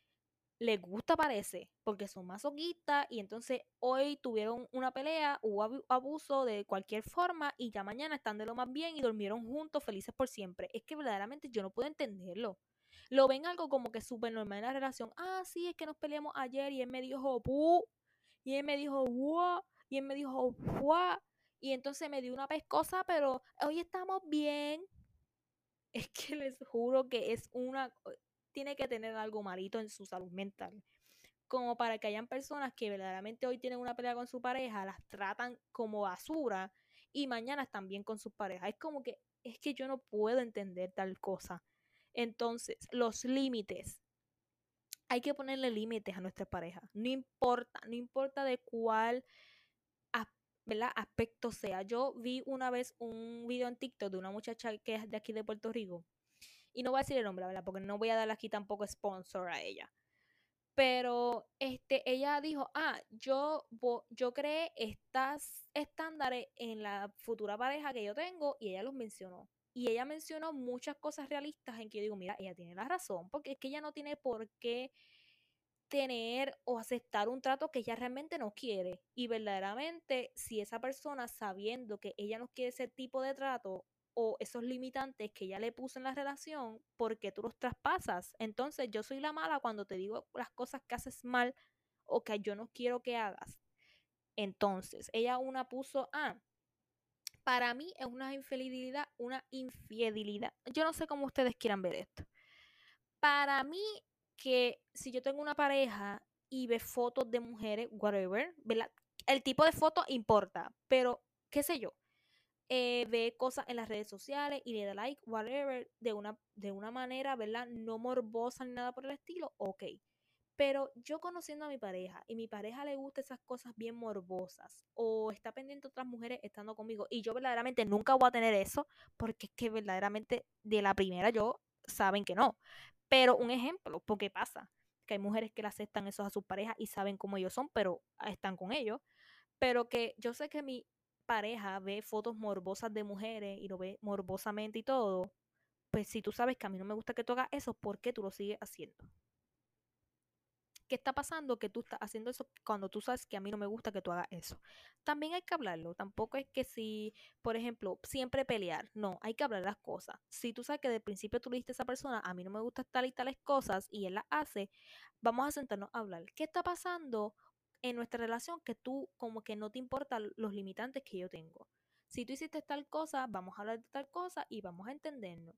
les gusta parece, porque son masoquistas y entonces hoy tuvieron una pelea, hubo abuso de cualquier forma y ya mañana están de lo más bien y durmieron juntos felices por siempre. Es que verdaderamente yo no puedo entenderlo. Lo ven algo como que súper normal en la relación. Ah, sí, es que nos peleamos ayer y él me dijo, pu, y él me dijo, wow, y él me dijo, wow, y entonces me dio una pescosa, pero hoy estamos bien. Es que les juro que es una, tiene que tener algo malito en su salud mental. Como para que hayan personas que verdaderamente hoy tienen una pelea con su pareja, las tratan como basura y mañana están bien con sus parejas. Es como que es que yo no puedo entender tal cosa. Entonces, los límites. Hay que ponerle límites a nuestra pareja. No importa, no importa de cuál aspecto sea. Yo vi una vez un video en TikTok de una muchacha que es de aquí de Puerto Rico y no voy a decir el nombre, ¿verdad? Porque no voy a darle aquí tampoco sponsor a ella. Pero este, ella dijo, ah, yo, yo creé estas estándares en la futura pareja que yo tengo y ella los mencionó. Y ella mencionó muchas cosas realistas en que yo digo, mira, ella tiene la razón, porque es que ella no tiene por qué tener o aceptar un trato que ella realmente no quiere. Y verdaderamente, si esa persona sabiendo que ella no quiere ese tipo de trato, o esos limitantes que ella le puso en la relación, porque tú los traspasas. Entonces yo soy la mala cuando te digo las cosas que haces mal o que yo no quiero que hagas. Entonces, ella una puso, ah, para mí es una infidelidad, una infidelidad. Yo no sé cómo ustedes quieran ver esto. Para mí, que si yo tengo una pareja y ve fotos de mujeres, whatever, el tipo de foto importa, pero qué sé yo, eh, ve cosas en las redes sociales y le da like, whatever, de una, de una manera, ¿verdad? No morbosa ni nada por el estilo, ok. Pero yo conociendo a mi pareja y mi pareja le gusta esas cosas bien morbosas o está pendiente otras mujeres estando conmigo y yo verdaderamente nunca voy a tener eso porque es que verdaderamente de la primera yo saben que no. Pero un ejemplo, porque pasa que hay mujeres que le aceptan eso a sus parejas y saben cómo ellos son, pero están con ellos. Pero que yo sé que mi pareja ve fotos morbosas de mujeres y lo ve morbosamente y todo, pues si tú sabes que a mí no me gusta que tú hagas eso, ¿por qué tú lo sigues haciendo? ¿Qué está pasando que tú estás haciendo eso cuando tú sabes que a mí no me gusta que tú hagas eso? También hay que hablarlo. Tampoco es que si, por ejemplo, siempre pelear. No, hay que hablar las cosas. Si tú sabes que de principio tú le dijiste a esa persona, a mí no me gusta tal y tales cosas, y él las hace, vamos a sentarnos a hablar. ¿Qué está pasando? En nuestra relación que tú como que no te importan los limitantes que yo tengo. Si tú hiciste tal cosa, vamos a hablar de tal cosa y vamos a entendernos.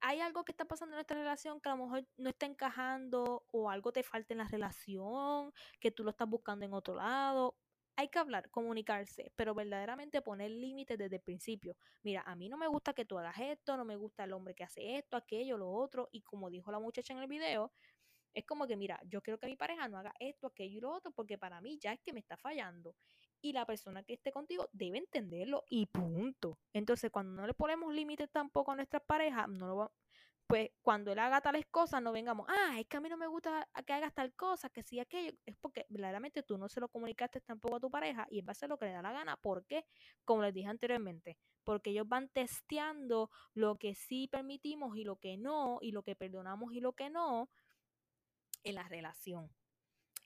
Hay algo que está pasando en nuestra relación que a lo mejor no está encajando o algo te falta en la relación, que tú lo estás buscando en otro lado. Hay que hablar, comunicarse, pero verdaderamente poner límites desde el principio. Mira, a mí no me gusta que tú hagas esto, no me gusta el hombre que hace esto, aquello, lo otro. Y como dijo la muchacha en el video, es como que, mira, yo quiero que mi pareja no haga esto, aquello y lo otro, porque para mí ya es que me está fallando. Y la persona que esté contigo debe entenderlo y punto. Entonces, cuando no le ponemos límites tampoco a nuestras parejas, no lo pues cuando él haga tales cosas, no vengamos, ah, es que a mí no me gusta que hagas tal cosa, que sí aquello. Es porque verdaderamente tú no se lo comunicaste tampoco a tu pareja y él va a lo que le da la gana. ¿Por qué? Como les dije anteriormente, porque ellos van testeando lo que sí permitimos y lo que no, y lo que perdonamos y lo que no en la relación.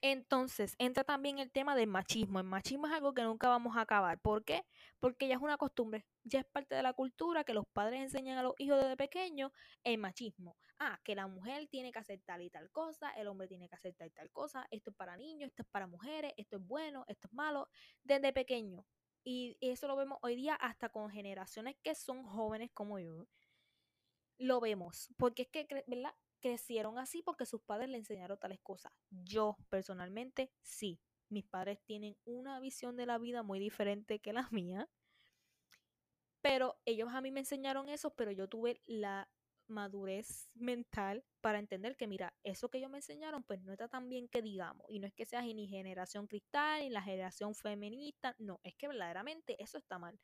Entonces, entra también el tema del machismo. El machismo es algo que nunca vamos a acabar. ¿Por qué? Porque ya es una costumbre, ya es parte de la cultura que los padres enseñan a los hijos desde pequeños el machismo. Ah, que la mujer tiene que hacer tal y tal cosa, el hombre tiene que hacer tal y tal cosa, esto es para niños, esto es para mujeres, esto es bueno, esto es malo, desde pequeño. Y eso lo vemos hoy día hasta con generaciones que son jóvenes como yo. Lo vemos, porque es que, ¿verdad? Crecieron así porque sus padres le enseñaron tales cosas. Yo, personalmente, sí. Mis padres tienen una visión de la vida muy diferente que la mía. Pero ellos a mí me enseñaron eso, pero yo tuve la madurez mental para entender que, mira, eso que ellos me enseñaron, pues no está tan bien que digamos. Y no es que seas ni generación cristal, ni la generación feminista, no, es que verdaderamente eso está mal.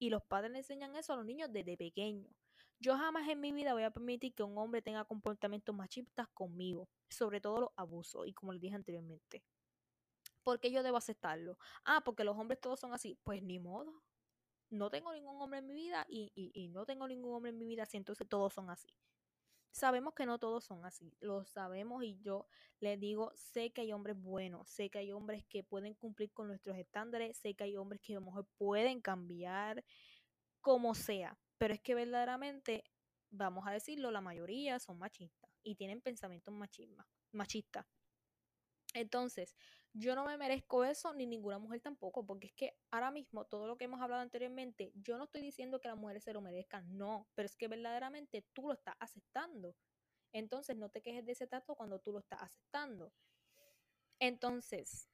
Y los padres le enseñan eso a los niños desde pequeños. Yo jamás en mi vida voy a permitir que un hombre tenga comportamientos machistas conmigo, sobre todo los abusos, y como les dije anteriormente. ¿Por qué yo debo aceptarlo? Ah, porque los hombres todos son así. Pues ni modo no tengo ningún hombre en mi vida y, y, no tengo ningún hombre en mi vida así, entonces todos son así. Sabemos que no todos son así, lo sabemos y yo les digo, sé que hay hombres buenos, sé que hay hombres que pueden cumplir con nuestros estándares, sé que hay hombres que a lo mejor pueden cambiar como sea, pero es que verdaderamente, vamos a decirlo, la mayoría son machistas y tienen pensamientos machistas. Entonces, yo no me merezco eso, ni ninguna mujer tampoco, porque es que ahora mismo todo lo que hemos hablado anteriormente, yo no estoy diciendo que las mujeres se lo merezcan, no, pero es que verdaderamente tú lo estás aceptando. Entonces, no te quejes de ese trato cuando tú lo estás aceptando. Entonces,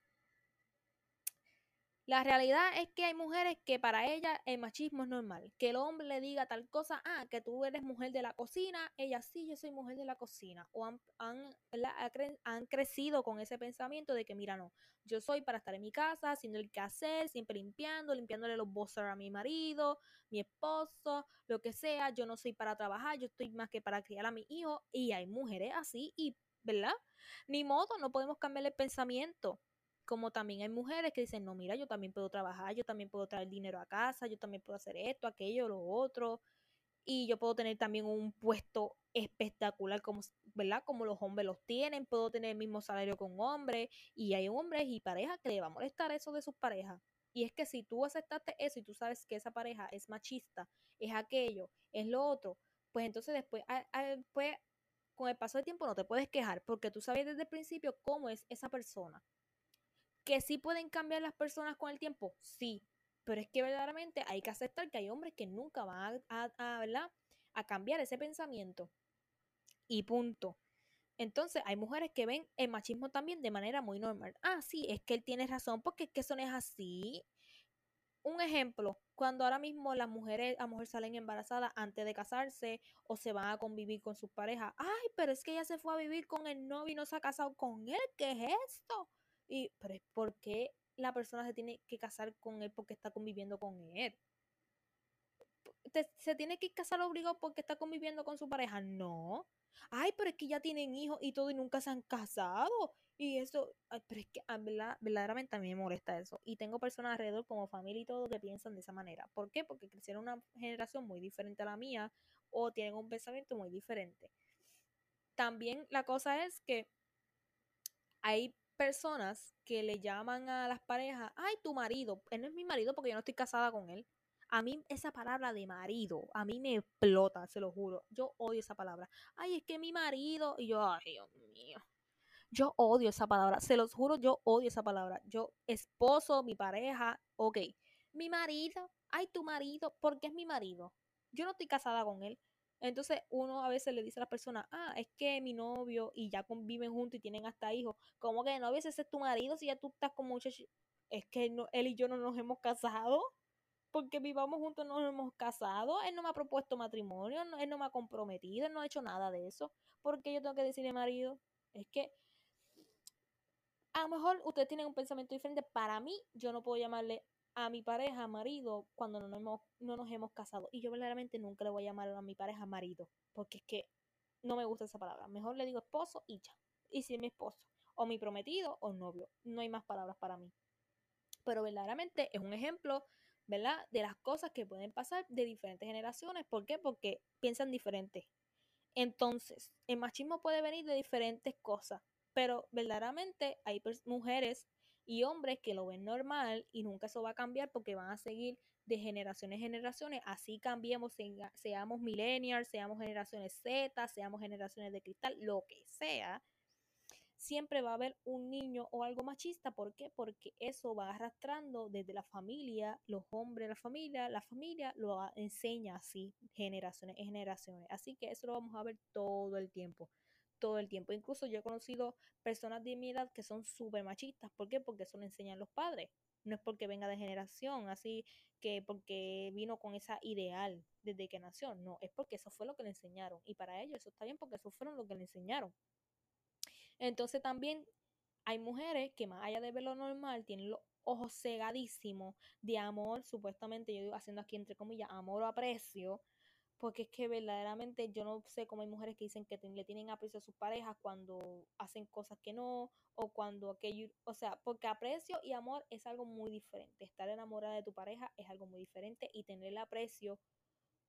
la realidad es que hay mujeres que para ellas el machismo es normal. Que el hombre le diga tal cosa, ah, que tú eres mujer de la cocina, ella sí, yo soy mujer de la cocina. O han, han, crecido con ese pensamiento de que, mira, no, yo soy para estar en mi casa, haciendo el quehacer, siempre limpiando, limpiándole los bozos a mi marido, mi esposo, lo que sea. Yo no soy para trabajar, yo estoy más que para criar a mi hijo. Y hay mujeres así, y, ¿verdad? Ni modo, no podemos cambiar el pensamiento como también hay mujeres que dicen, no, mira, yo también puedo trabajar, yo también puedo traer dinero a casa, yo también puedo hacer esto, aquello, lo otro, y yo puedo tener también un puesto espectacular como, ¿verdad? Como los hombres los tienen, puedo tener el mismo salario con hombres, y hay hombres y parejas que le va a molestar eso de sus parejas. Y es que si tú aceptaste eso y tú sabes que esa pareja es machista, es aquello, es lo otro, pues entonces después, pues, con el paso del tiempo no te puedes quejar porque tú sabes desde el principio cómo es esa persona. ¿Que sí pueden cambiar las personas con el tiempo? Sí, pero es que verdaderamente hay que aceptar que hay hombres que nunca van a, a, cambiar ese pensamiento. Y punto. Entonces, hay mujeres que ven el machismo también de manera muy normal. Ah, sí, es que él tiene razón, porque es que eso no es así. Un ejemplo, cuando ahora mismo las mujeres, a mujer salen embarazadas antes de casarse o se van a convivir con sus parejas. Ay, pero es que ella se fue a vivir con el novio y no se ha casado con él. ¿Qué es esto? Y, pero ¿por qué la persona se tiene que casar con él porque está conviviendo con él? ¿Se tiene que casar obligado porque está conviviendo con su pareja? No. Ay, pero es que ya tienen hijos y todo y nunca se han casado. Y eso, pero es que ah, verdaderamente a mí me molesta eso. Y tengo personas alrededor como familia y todo que piensan de esa manera. ¿Por qué? Porque crecieron una generación muy diferente a la mía o tienen un pensamiento muy diferente. También la cosa es que hay personas que le llaman a las parejas, ay, tu marido, él no es mi marido porque yo no estoy casada con él. A mí esa palabra de marido, a mí me explota, se lo juro. Yo odio esa palabra. Ay, es que mi marido, y yo, ay, Dios mío. Yo odio esa palabra, se los juro, yo odio esa palabra. Yo, esposo, mi pareja, ok. Mi marido, ay, tu marido, porque es mi marido. Yo no estoy casada con él. Entonces uno a veces le dice a la persona, ah, es que mi novio y ya conviven juntos y tienen hasta hijos. ¿Cómo que novio ese es tu marido si ya tú estás con muchachos? Es que no, él y yo no nos hemos casado. Porque vivamos juntos no nos hemos casado. Él no me ha propuesto matrimonio, él no me ha comprometido, él no ha hecho nada de eso. ¿Por qué yo tengo que decirle marido? Es que a lo mejor ustedes tienen un pensamiento diferente. Para mí, yo no puedo llamarle a mi pareja marido cuando no nos, hemos, no nos hemos casado. Y yo verdaderamente nunca le voy a llamar a mi pareja marido, porque es que no me gusta esa palabra. Mejor le digo esposo y ya. Y si es mi esposo, o mi prometido, o novio. No hay más palabras para mí. Pero verdaderamente es un ejemplo, ¿verdad? De las cosas que pueden pasar de diferentes generaciones. ¿Por qué? Porque piensan diferente. Entonces, el machismo puede venir de diferentes cosas, pero verdaderamente hay mujeres y hombres que lo ven normal y nunca eso va a cambiar porque van a seguir de generaciones en generaciones, así cambiemos, seamos millennials, seamos generaciones Z, seamos generaciones de cristal, lo que sea, siempre va a haber un niño o algo machista. ¿Por qué? Porque eso va arrastrando desde la familia, los hombres de la familia, la familia lo enseña así, generaciones y generaciones. Así que eso lo vamos a ver todo el tiempo todo el tiempo. Incluso yo he conocido personas de mi edad que son súper machistas. ¿Por qué? Porque eso lo enseñan los padres. No es porque venga de generación, así que porque vino con esa ideal desde que nació. No, es porque eso fue lo que le enseñaron. Y para ellos eso está bien porque eso fueron lo que le enseñaron. Entonces también hay mujeres que más allá de ver lo normal, tienen los ojos cegadísimos de amor, supuestamente yo digo haciendo aquí entre comillas, amor o aprecio, porque es que verdaderamente yo no sé cómo hay mujeres que dicen que le tienen aprecio a sus parejas cuando hacen cosas que no, o cuando aquello, o sea, porque aprecio y amor es algo muy diferente. Estar enamorada de tu pareja es algo muy diferente y tener el aprecio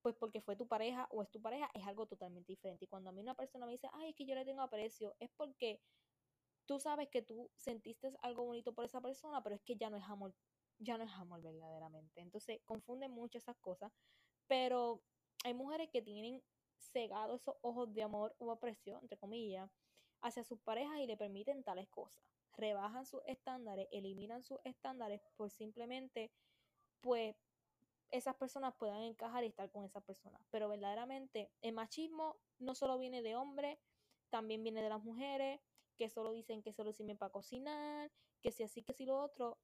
pues porque fue tu pareja o es tu pareja, es algo totalmente diferente. Y cuando a mí una persona me dice, ay, es que yo le tengo aprecio, es porque tú sabes que tú sentiste algo bonito por esa persona, pero es que ya no es amor, ya no es amor verdaderamente. Entonces confunden mucho esas cosas, pero hay mujeres que tienen cegado esos ojos de amor o aprecio, entre comillas, hacia sus parejas y le permiten tales cosas. Rebajan sus estándares, eliminan sus estándares por simplemente, pues, esas personas puedan encajar y estar con esas personas. Pero verdaderamente el machismo no solo viene de hombres, también viene de las mujeres, que solo dicen que solo sirven para cocinar, que si así, que si lo otro.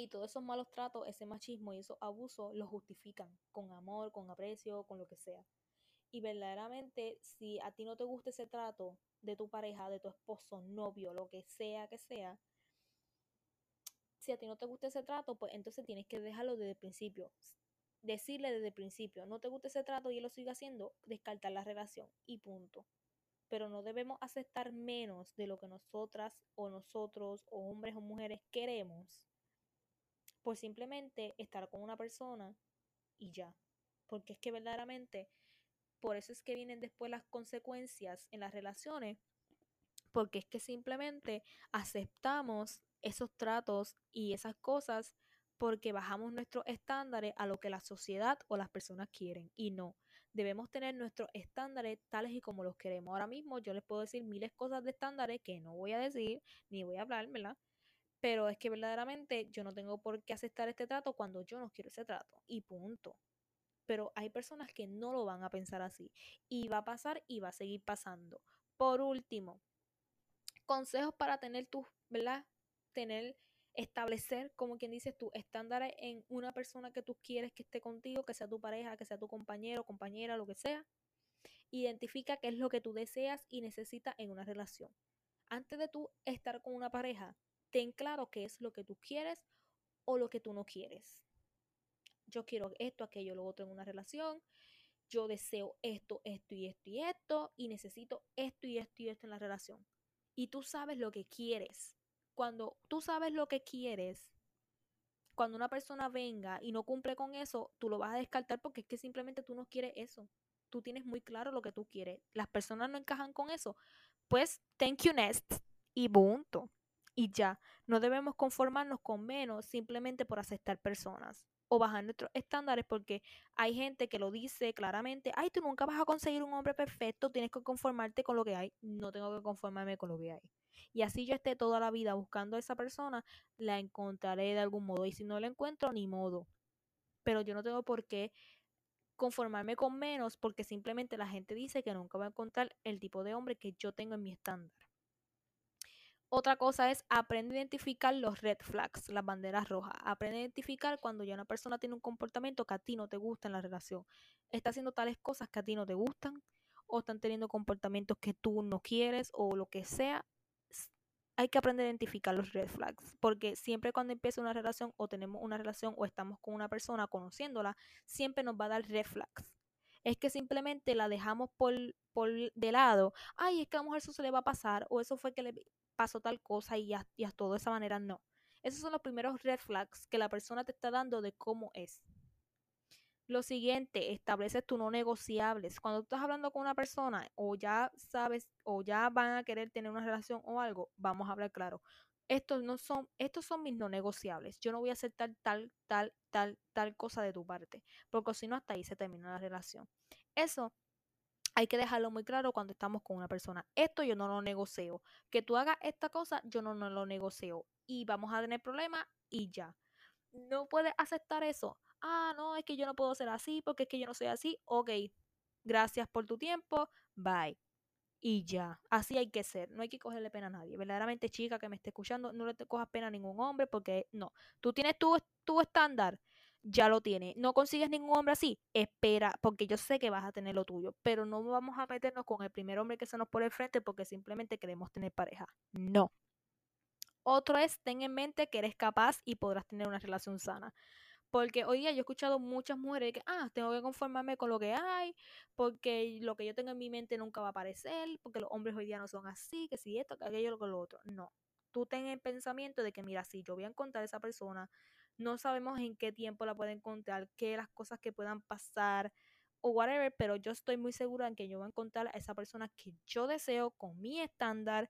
Y todos esos malos tratos, ese machismo y esos abusos los justifican con amor, con aprecio, con lo que sea. Y verdaderamente, si a ti no te gusta ese trato de tu pareja, de tu esposo, novio, lo que sea que sea, si a ti no te gusta ese trato, pues entonces tienes que dejarlo desde el principio. Decirle desde el principio, no te gusta ese trato y él lo sigue haciendo, descartar la relación y punto. Pero no debemos aceptar menos de lo que nosotras o nosotros o hombres o mujeres queremos por simplemente estar con una persona y ya. Porque es que verdaderamente, por eso es que vienen después las consecuencias en las relaciones, porque es que simplemente aceptamos esos tratos y esas cosas porque bajamos nuestros estándares a lo que la sociedad o las personas quieren. Y no, debemos tener nuestros estándares tales y como los queremos. Ahora mismo yo les puedo decir miles cosas de estándares que no voy a decir ni voy a hablar, ¿verdad? Pero es que verdaderamente yo no tengo por qué aceptar este trato cuando yo no quiero ese trato. Y punto. Pero hay personas que no lo van a pensar así. Y va a pasar y va a seguir pasando. Por último, consejos para tener tus, ¿verdad? tener, establecer, como quien dice, tus estándares en una persona que tú quieres que esté contigo, que sea tu pareja, que sea tu compañero, compañera, lo que sea. Identifica qué es lo que tú deseas y necesitas en una relación. Antes de tú estar con una pareja, ten claro qué es lo que tú quieres o lo que tú no quieres. Yo quiero esto, aquello, lo otro en una relación. Yo deseo esto, esto y esto y esto. Y necesito esto y esto y esto en la relación. Y tú sabes lo que quieres cuando tú sabes lo que quieres, cuando una persona venga y no cumple con eso, tú lo vas a descartar porque es que simplemente tú no quieres eso. Tú tienes muy claro lo que tú quieres. Las personas no encajan con eso. Pues, thank you next. Y punto. Y ya. No debemos conformarnos con menos simplemente por aceptar personas o bajar nuestros estándares porque hay gente que lo dice claramente, ay, tú nunca vas a conseguir un hombre perfecto, tienes que conformarte con lo que hay. No tengo que conformarme con lo que hay. Y así yo esté toda la vida buscando a esa persona, la encontraré de algún modo. Y si no la encuentro, ni modo. Pero yo no tengo por qué conformarme con menos porque simplemente la gente dice que nunca va a encontrar el tipo de hombre que yo tengo en mi estándar. Otra cosa es aprender a identificar los red flags, las banderas rojas. Aprende a identificar cuando ya una persona tiene un comportamiento que a ti no te gusta en la relación. Está haciendo tales cosas que a ti no te gustan o están teniendo comportamientos que tú no quieres o lo que sea hay que aprender a identificar los red flags, porque siempre cuando empieza una relación o tenemos una relación o estamos con una persona conociéndola, siempre nos va a dar red flags. Es que simplemente la dejamos por, por de lado. Ay, es que a la mujer eso se le va a pasar, o eso fue que le pasó tal cosa y ya, ya todo de esa manera. No. Esos son los primeros red flags que la persona te está dando de cómo es. Lo siguiente, establece tu no negociables. Cuando tú estás hablando con una persona o ya sabes o ya van a querer tener una relación o algo, vamos a hablar claro. Estos no son, estos son mis no negociables. Yo no voy a aceptar tal, tal, tal, tal cosa de tu parte, porque si no hasta ahí se termina la relación. Eso hay que dejarlo muy claro cuando estamos con una persona. Esto yo no lo negocio. Que tú hagas esta cosa, yo no, no lo negocio. Y vamos a tener problemas y ya. No puedes aceptar eso. Ah, no, es que yo no puedo ser así porque es que yo no soy así. Ok, gracias por tu tiempo. Bye y ya. Así hay que ser. No hay que cogerle pena a nadie. Verdaderamente, chica que me esté escuchando, no le cojas pena a ningún hombre porque no. Tú tienes tu, tu estándar, ya lo tienes. No consigues ningún hombre así, espera, porque yo sé que vas a tener lo tuyo. Pero no vamos a meternos con el primer hombre que se nos pone el frente porque simplemente queremos tener pareja. No. Otro es, ten en mente que eres capaz y podrás tener una relación sana. Porque hoy día yo he escuchado muchas mujeres que, ah, tengo que conformarme con lo que hay, porque lo que yo tengo en mi mente nunca va a aparecer, porque los hombres hoy día no son así, que si esto, que aquello, lo que lo otro. No. Tú ten el pensamiento de que, mira, si yo voy a encontrar a esa persona, no sabemos en qué tiempo la puedo encontrar, qué las cosas que puedan pasar o whatever, pero yo estoy muy segura en que yo voy a encontrar a esa persona que yo deseo con mi estándar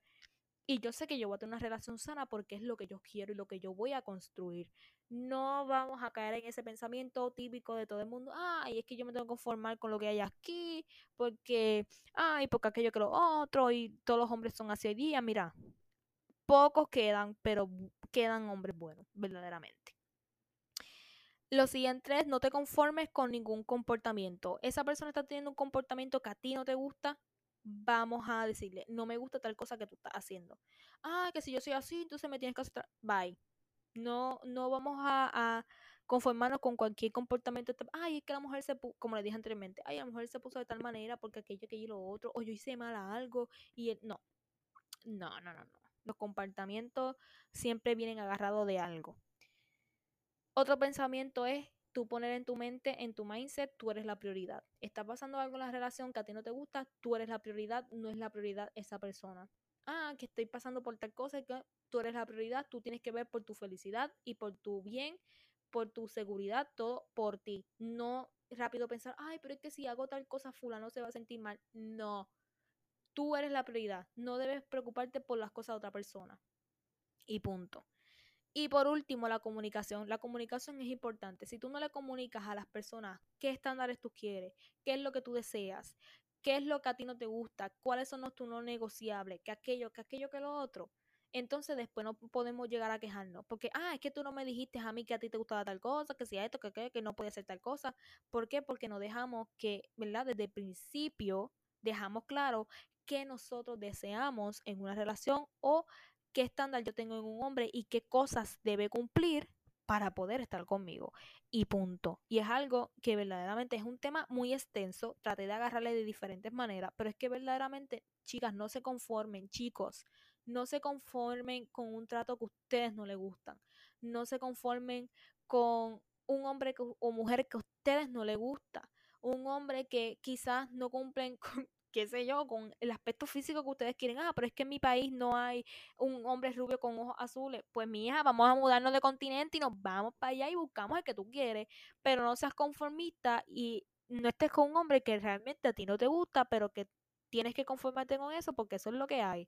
y yo sé que yo voy a tener una relación sana porque es lo que yo quiero y lo que yo voy a construir. No vamos a caer en ese pensamiento típico de todo el mundo. Ay, es que yo me tengo que conformar con lo que hay aquí, porque, ay, porque aquello que lo otro, y todos los hombres son así hoy día. Mira, pocos quedan, pero quedan hombres buenos, verdaderamente. Lo siguiente es, no te conformes con ningún comportamiento. Esa persona está teniendo un comportamiento que a ti no te gusta, vamos a decirle, no me gusta tal cosa que tú estás haciendo. Ah, que si yo soy así, entonces me tienes que hacer... Bye. No, no vamos a, conformarnos con cualquier comportamiento. Ay, es que la mujer se puso, como le dije anteriormente, ay, la mujer se puso de tal manera porque aquello, aquello y lo otro, o yo hice mal a algo, y no. No, no, no, no. Los comportamientos siempre vienen agarrados de algo. Otro pensamiento es tú poner en tu mente, en tu mindset, tú eres la prioridad. Está pasando algo en la relación que a ti no te gusta, tú eres la prioridad, no es la prioridad esa persona. Ah, que estoy pasando por tal cosa, que tú eres la prioridad, tú tienes que ver por tu felicidad y por tu bien, por tu seguridad, todo por ti. No rápido pensar, ay, pero es que si hago tal cosa, fulano se va a sentir mal. No, tú eres la prioridad, no debes preocuparte por las cosas de otra persona. Y punto. Y por último, la comunicación. La comunicación es importante. Si tú no le comunicas a las personas qué estándares tú quieres, qué es lo que tú deseas, qué es lo que a ti no te gusta, cuáles son los tus no negociables, que aquello, que aquello, que lo otro, entonces después no podemos llegar a quejarnos. Porque, ah, es que tú no me dijiste a mí que a ti te gustaba tal cosa, que si esto, que aquello, que no puede ser tal cosa. ¿Por qué? Porque no dejamos que, ¿verdad? Desde el principio dejamos claro que nosotros deseamos en una relación o qué estándar yo tengo en un hombre y qué cosas debe cumplir para poder estar conmigo. Y punto. Y es algo que verdaderamente es un tema muy extenso. Traté de agarrarle de diferentes maneras, pero es que verdaderamente, chicas, no se conformen, chicos, no se conformen con un trato que ustedes no les gustan. No se conformen con un hombre o mujer que a ustedes no les gusta. Un hombre que quizás no cumplen con, qué sé yo, con el aspecto físico que ustedes quieren. Ah, pero es que en mi país no hay un hombre rubio con ojos azules. Pues mi hija, vamos a mudarnos de continente y nos vamos para allá y buscamos el que tú quieres. Pero no seas conformista y no estés con un hombre que realmente a ti no te gusta, pero que tienes que conformarte con eso porque eso es lo que hay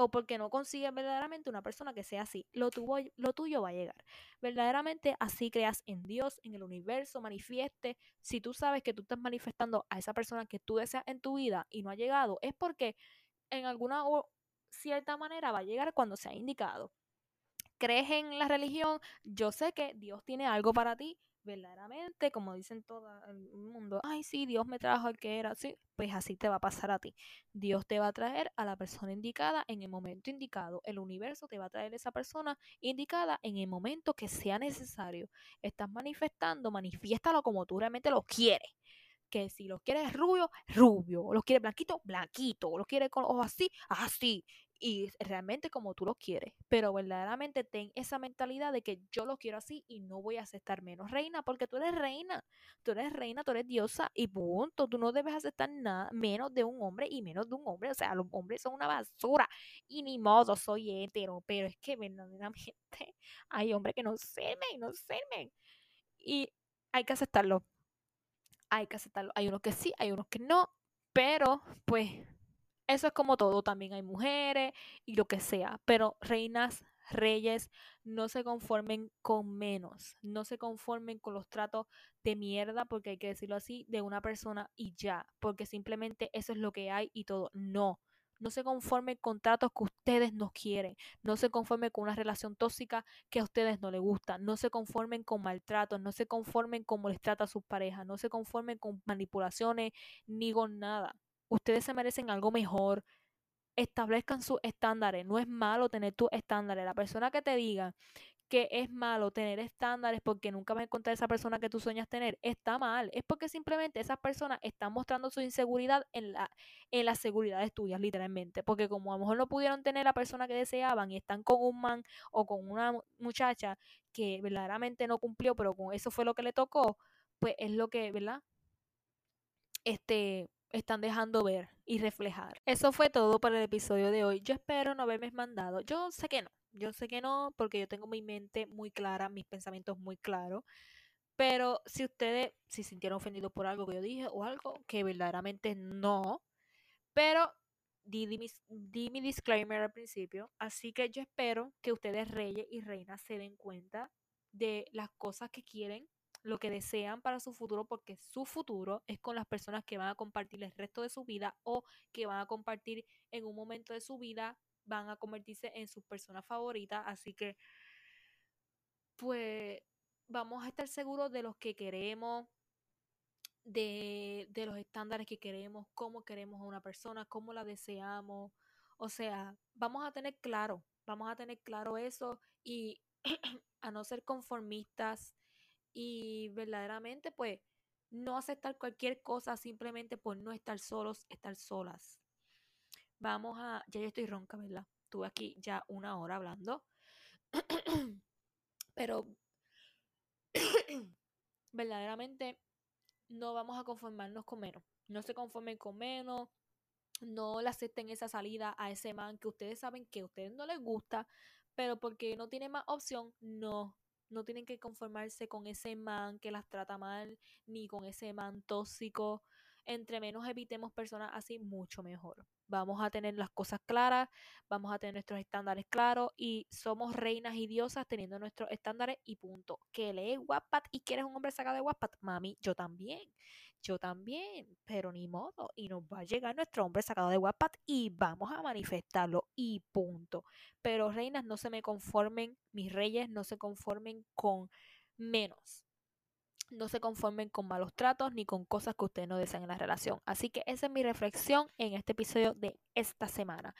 o porque no consigues verdaderamente una persona que sea así. Lo, lo tuyo va a llegar. Verdaderamente así creas en Dios, en el universo, manifieste. Si tú sabes que tú estás manifestando a esa persona que tú deseas en tu vida y no ha llegado, es porque en alguna o cierta manera va a llegar cuando sea indicado. ¿Crees en la religión? Yo sé que Dios tiene algo para ti, verdaderamente, como dicen todo el mundo, ay, sí, Dios me trajo al que era así, pues así te va a pasar a ti. Dios te va a traer a la persona indicada en el momento indicado. El universo te va a traer esa persona indicada en el momento que sea necesario. Estás manifestando, manifiéstalo como tú realmente lo quieres que si lo quieres rubio, rubio, lo quieres blanquito, blanquito, lo quieres con ojos así, así y realmente como tú lo quieres, pero verdaderamente ten esa mentalidad de que yo lo quiero así y no voy a aceptar menos reina, porque tú eres reina, tú eres reina, tú eres diosa y punto, tú no debes aceptar nada menos de un hombre y menos de un hombre, o sea, los hombres son una basura y ni modo, soy hetero, pero es que verdaderamente hay hombres que no sirven, no sirven y hay que aceptarlo, hay que aceptarlo, hay unos que sí, hay unos que no, pero pues eso es como todo, también hay mujeres y lo que sea, pero reinas, reyes, no se conformen con menos, no se conformen con los tratos de mierda, porque hay que decirlo así, de una persona y ya, porque simplemente eso es lo que hay y todo. No, no se conformen con tratos que ustedes no quieren. No se conformen con una relación tóxica que a ustedes no les gusta. No se conformen con maltratos. No se conformen con les trata a sus parejas. No se conformen con manipulaciones ni con nada. Ustedes se merecen algo mejor. Establezcan sus estándares. No es malo tener tus estándares. La persona que te diga que es malo tener estándares porque nunca vas a encontrar esa persona que tú sueñas tener, está mal. Es porque simplemente esas personas están mostrando su inseguridad en, la, en las seguridades tuyas, literalmente. Porque como a lo mejor no pudieron tener la persona que deseaban y están con un man o con una muchacha que verdaderamente no cumplió, pero con eso fue lo que le tocó, pues es lo que, ¿verdad? Este, están dejando ver y reflejar. Eso fue todo para el episodio de hoy. Yo espero no haberme mandado. Yo sé que no. Yo sé que no, porque yo tengo mi mente muy clara, mis pensamientos muy claros. Pero si ustedes se sintieron ofendidos por algo que yo dije o algo que verdaderamente no, pero di, di, mi, disclaimer al principio, así que yo espero que ustedes reyes y reinas se den cuenta de las cosas que quieren, lo que desean para su futuro, porque su futuro es con las personas que van a compartir el resto de su vida o que van a compartir en un momento de su vida van a convertirse en sus personas favoritas, así que pues vamos a estar seguros de los que queremos, de, de, los estándares que queremos, cómo queremos a una persona, cómo la deseamos. O sea, vamos a tener claro, vamos a tener claro eso y a no ser conformistas y verdaderamente pues no aceptar cualquier cosa simplemente por no estar solos, estar solas. Vamos a, ya yo estoy ronca, ¿verdad? Estuve aquí ya una hora hablando. Pero verdaderamente no vamos a conformarnos con menos. No se conformen con menos. No le acepten esa salida a ese man que ustedes saben que a ustedes no les gusta, pero porque no tiene más opción, no. No tienen que conformarse con ese man que las trata mal, ni con ese man tóxico. Entre menos evitemos personas así, mucho mejor vamos a tener las cosas claras, vamos a tener nuestros estándares claros y somos reinas y diosas teniendo nuestros estándares y punto. Que lees Wattpad y quieres un hombre sacado de Wattpad, mami, yo también, yo también, pero ni modo. Y nos va a llegar nuestro hombre sacado de Wattpad y vamos a manifestarlo y punto. Pero reinas, no se me conformen, mis reyes no se conformen con menos no se conformen con malos tratos ni con cosas que ustedes no desean en la relación. Así que esa es mi reflexión en este episodio de esta semana.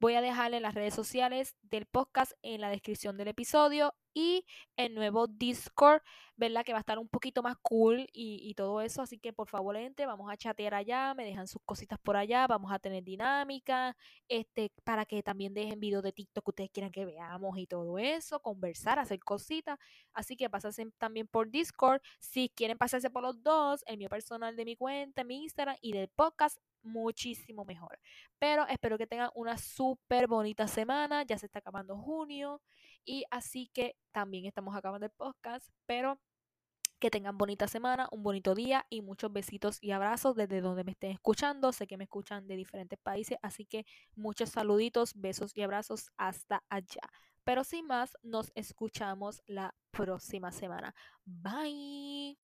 Voy a dejarle las redes sociales del podcast en la descripción del episodio y el nuevo Discord, ¿verdad? Que va a estar un poquito más cool y, todo eso. Así que por favor, gente, vamos a chatear allá, me dejan sus cositas por allá, vamos a tener dinámica, este, para que también dejen videos de TikTok que ustedes quieran que veamos y todo eso, conversar, hacer cositas. Así que pásense también por Discord. Si quieren pasarse por los dos, el mío personal de mi cuenta, mi Instagram y del podcast, muchísimo mejor. Pero espero que tengan una súper bonita semana. Ya se está acabando junio. Y así que también estamos acabando el podcast, pero que tengan bonita semana, un bonito día y muchos besitos y abrazos desde donde me estén escuchando. Sé que me escuchan de diferentes países, así que muchos saluditos, besos y abrazos hasta allá. Pero sin más, nos escuchamos la próxima semana. Bye.